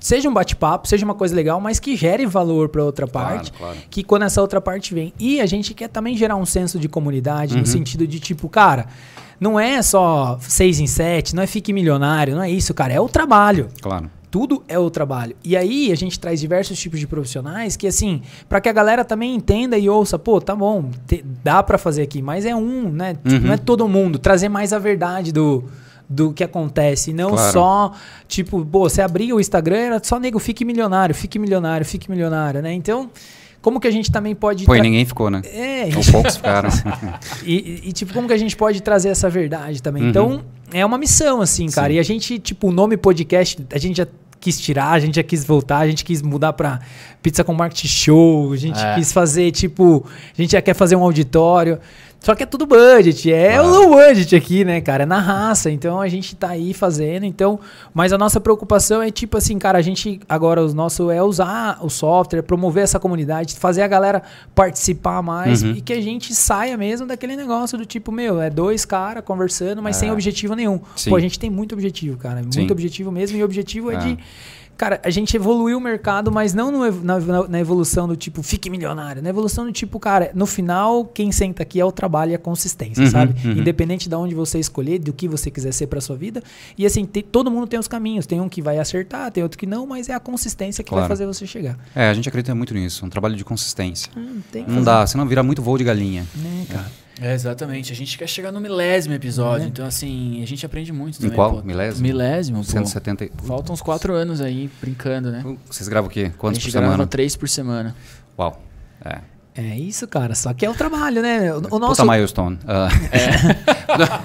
seja um bate-papo, seja uma coisa legal, mas que gere valor pra outra Claro, parte claro. que quando essa outra parte vem. E a gente quer também gerar um senso de comunidade, Uhum. no sentido de tipo, cara, não é só seis em sete, não é fique milionário, não é isso, cara, é o trabalho. Claro. Tudo é o trabalho. E aí a gente traz diversos tipos de profissionais que, assim, para que a galera também entenda e ouça, pô, tá bom, te- dá pra fazer aqui, mas é um, né? Tipo, Uhum. não é todo mundo. Trazer mais a verdade do, do que acontece. Não Claro. só, tipo, pô, você abria o Instagram, era só nego, fique milionário, fique milionário, fique milionário, né? Então, como que a gente também pode. Pô, e ninguém ficou, né? É, Ou poucos ficaram. e, e- e, tipo, como que a gente pode trazer essa verdade também? Uhum. Então, é uma missão, assim, cara. Sim. E a gente, tipo, o nome podcast, a gente já quis tirar, a gente já quis voltar, a gente quis mudar pra Pizza com Market Show, a gente É. quis fazer, tipo, a gente já quer fazer um auditório. Só que é tudo budget, é Claro. o low budget aqui, né, cara? É na raça. Então a gente tá aí fazendo. Então, mas a nossa preocupação é tipo assim, cara, a gente agora o nosso é usar o software, promover essa comunidade, fazer a galera participar mais Uhum. e que a gente saia mesmo daquele negócio do tipo, meu, é dois caras conversando, mas sem É. objetivo nenhum. Sim. Pô, a gente tem muito objetivo, cara. Muito Sim. objetivo mesmo. E o objetivo é, É. de. Cara, a gente evoluiu o mercado, mas não no na- na evolução do tipo, fique milionário. Na evolução do tipo, cara, no final, quem senta aqui é o trabalho e a consistência, Uhum, sabe? uhum. Independente de onde você escolher, do que você quiser ser pra sua vida. E assim, tem- todo mundo tem os caminhos. Tem um que vai acertar, tem outro que não, mas é a consistência que vai Claro. fazer você chegar. É, a gente acredita muito nisso. Um trabalho de consistência. Hum, tem que Não fazer, dá, senão vira muito voo de galinha. Né, cara? É, exatamente. A gente quer chegar no milésimo episódio. É. Então, assim, a gente aprende muito Em também. qual? pô. Milésimo? Milésimo, pô. 170. Faltam uns quatro anos aí, brincando, né? Vocês gravam o quê? Quantos a gente por semana? grava três por semana. Uau. É. É isso, cara. Só que é o trabalho, né? O, o nosso. Puta milestone. Ah,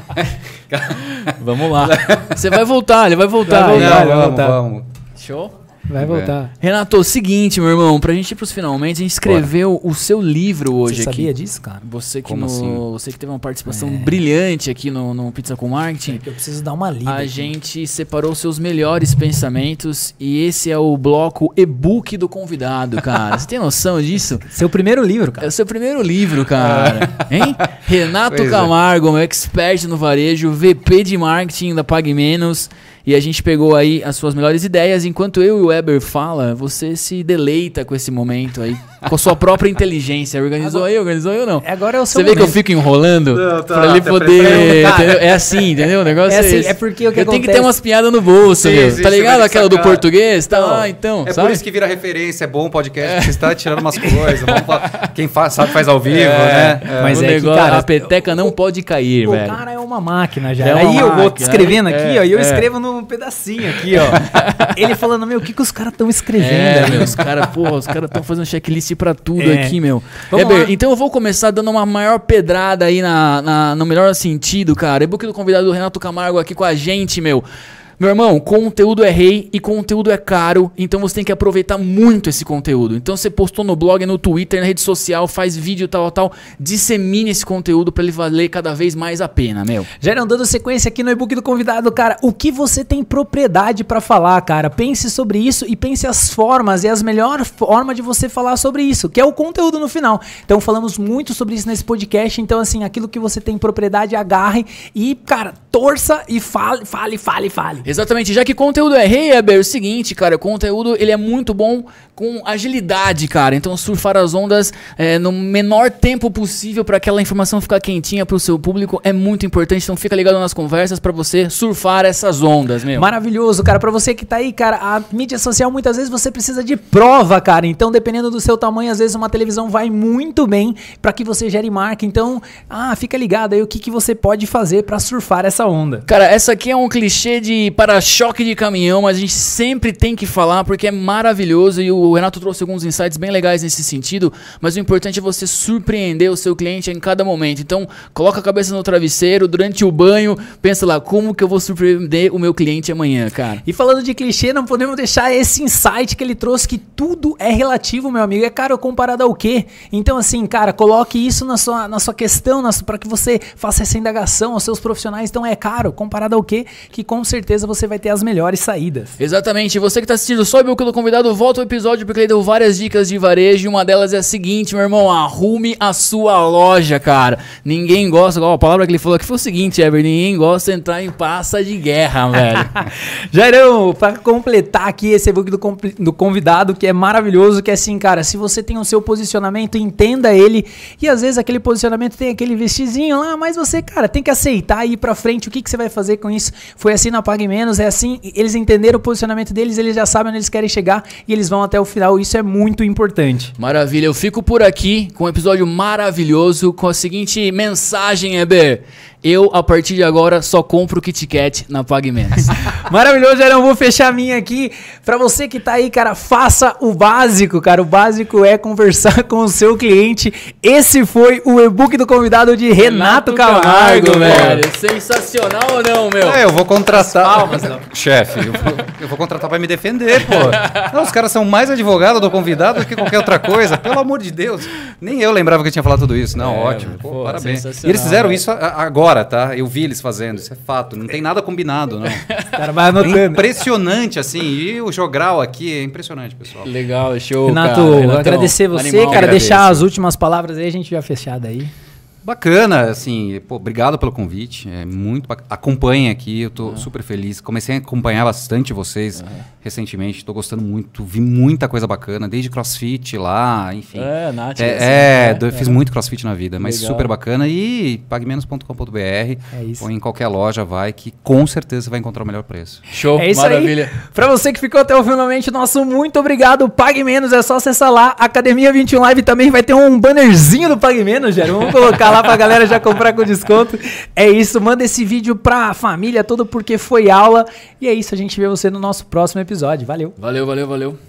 Vamos lá. Você vai voltar, ele vai voltar. Vai voltar. não, vai vamos, voltar. vamos. Show? Vai voltar. Renato, o seguinte, meu irmão, pra gente ir pros finalmente, a gente escreveu o seu livro hoje Você aqui. sabia disso, cara? Você que, Como no- assim? você que teve uma participação brilhante aqui no, no Pizza com Marketing. É que eu preciso dar uma lida. A aqui. gente separou seus melhores pensamentos e esse é o bloco e-book do convidado, cara. Você tem noção disso? Seu primeiro livro, É cara. o seu primeiro livro, cara. Hein? Renato Pois é. Camargo, um expert no varejo, VP de marketing da Pague Menos. E a gente pegou aí as suas melhores ideias. Enquanto eu e o Weber fala, você se deleita com esse momento aí, com a sua própria inteligência. Organizou aí, organizou eu não? Agora é o seu Você vê que eu momento. fico enrolando Não, tá, pra ele tá poder. preparando, cara. entendeu? É assim, entendeu? O negócio É é, assim, esse. é porque o que Eu tenho que ter acontece- umas piadas no bolso, Sim, meu. tá ligado aquela do sacar. português? Tá, ah, então. É sabe? por isso que vira referência, é bom podcast, você está tirando umas coisas. Quem faz, sabe faz ao vivo, né? É. Mas o é que, negócio, cara, a peteca não pode cair, O velho. cara é uma máquina já. É uma aí eu vou escrevendo é, aqui, ó, e eu é. escrevo num pedacinho aqui, ó. Ele falando, meu, o que, que os caras estão escrevendo? É, meu, os caras, porra, os caras estão fazendo checklist pra tudo É. aqui, meu. Heber, então eu vou começar dando uma maior pedrada aí na, na- no melhor sentido, cara. E-book do convidado do Renato Camargo aqui com a gente, meu. Meu irmão, conteúdo é rei e conteúdo é caro, então você tem que aproveitar muito esse conteúdo. Então você postou no blog, no Twitter, na rede social, faz vídeo, tal, tal, dissemine esse conteúdo pra ele valer cada vez mais a pena, meu. Já irão dando sequência aqui no e-book do convidado, cara. O que você tem propriedade pra falar, cara? Pense sobre isso e pense as formas e as melhores formas de você falar sobre isso, que é o conteúdo no final. Então falamos muito sobre isso nesse podcast. Então, assim, aquilo que você tem propriedade, agarre e, cara, torça e fale, fale, fale, fale. Exatamente, já que conteúdo é rei, Heber, é o seguinte, cara, o conteúdo ele é muito bom com agilidade, cara. Então surfar as ondas é, no menor tempo possível para aquela informação ficar quentinha pro seu público é muito importante. Então fica ligado nas conversas para você surfar essas ondas, meu. Maravilhoso, cara. Pra você que tá aí, cara, a mídia social muitas vezes você precisa de prova, cara. Então, dependendo do seu tamanho, às vezes uma televisão vai muito bem pra que você gere marca. Então, ah, fica ligado aí o que, que você pode fazer pra surfar essa onda. Cara, essa aqui é um clichê de para-choque de caminhão, mas a gente sempre tem que falar porque é maravilhoso e o Renato trouxe alguns insights bem legais nesse sentido, mas o importante é você surpreender o seu cliente em cada momento. Então, coloca a cabeça no travesseiro durante o banho, pensa lá, como que eu vou surpreender o meu cliente amanhã, cara? E falando de clichê, não podemos deixar esse insight que ele trouxe que tudo é relativo, meu amigo. É caro comparado ao quê? Então, assim, cara, coloque isso na sua, na sua questão, para que você faça essa indagação aos seus profissionais. Então, é caro comparado ao quê? Que com certeza você vai ter as melhores saídas. Exatamente, você que tá assistindo só o do convidado, volta ao episódio porque ele deu várias dicas de varejo e uma delas é a seguinte, meu irmão, arrume a sua loja, cara. Ninguém gosta, ó, a palavra que ele falou aqui foi o seguinte, Ever, ninguém gosta de entrar em praça de guerra, velho. Jairão, pra completar aqui esse e-book do, do convidado, que é maravilhoso, que é assim, cara, se você tem o seu posicionamento, entenda ele. E às vezes aquele posicionamento tem aquele vestizinho lá, mas você, cara, tem que aceitar e ir pra frente. O que, que você vai fazer com isso? Foi assim na Pague Menos, é assim, eles entenderam o posicionamento deles, eles já sabem onde eles querem chegar e eles vão até o final. Isso é muito importante. Maravilha, eu fico por aqui com um episódio maravilhoso com a seguinte mensagem, Eber. Eu, a partir de agora, só compro Kit Kat na Pague Menos. Maravilhoso, Jairão. Vou fechar a minha aqui. Pra você que tá aí, cara, faça o básico, cara. O básico é conversar com o seu cliente. Esse foi o e-book do convidado de Renato, Camargo, velho. Sensacional ou não, meu? É, eu vou contratar. Chefe, eu vou, eu vou contratar pra me defender, pô. Não, os caras são mais advogados do convidado do que qualquer outra coisa. Pelo amor de Deus. Nem eu lembrava que eu tinha falado tudo isso. Não, ótimo. Pô, pô, parabéns. E eles fizeram velho. isso a- agora, tá? Eu vi eles fazendo. Isso é fato. Não tem nada combinado, não. O cara vai É anotando. impressionante, assim. E o jogral aqui é impressionante, pessoal. Legal, show, Renato, cara. Renatão, agradecer você, animal. cara, agradeço. deixar as últimas palavras aí, a gente já fechada aí. Bacana, assim, pô, obrigado pelo convite. É muito bac- Acompanhem aqui, eu tô super feliz. Comecei a acompanhar bastante vocês recentemente, tô gostando muito, vi muita coisa bacana, desde crossfit lá, enfim. É, Nath. É, assim, é, né? fiz muito crossfit na vida, mas Legal. super bacana. E pagmenos.com.br É isso. ou em qualquer loja vai, que com certeza você vai encontrar o melhor preço. Show, É isso maravilha. aí. Pra você que ficou até o finalmente, nosso muito obrigado. Pague Menos, é só acessar lá. Academia 21 Live também vai ter um bannerzinho do Pague Menos, Jair. Vamos colocar lá pra galera já comprar com desconto. É isso, manda esse vídeo pra família toda porque foi aula. E é isso, a gente vê você no nosso próximo episódio. Valeu. Valeu, valeu, valeu.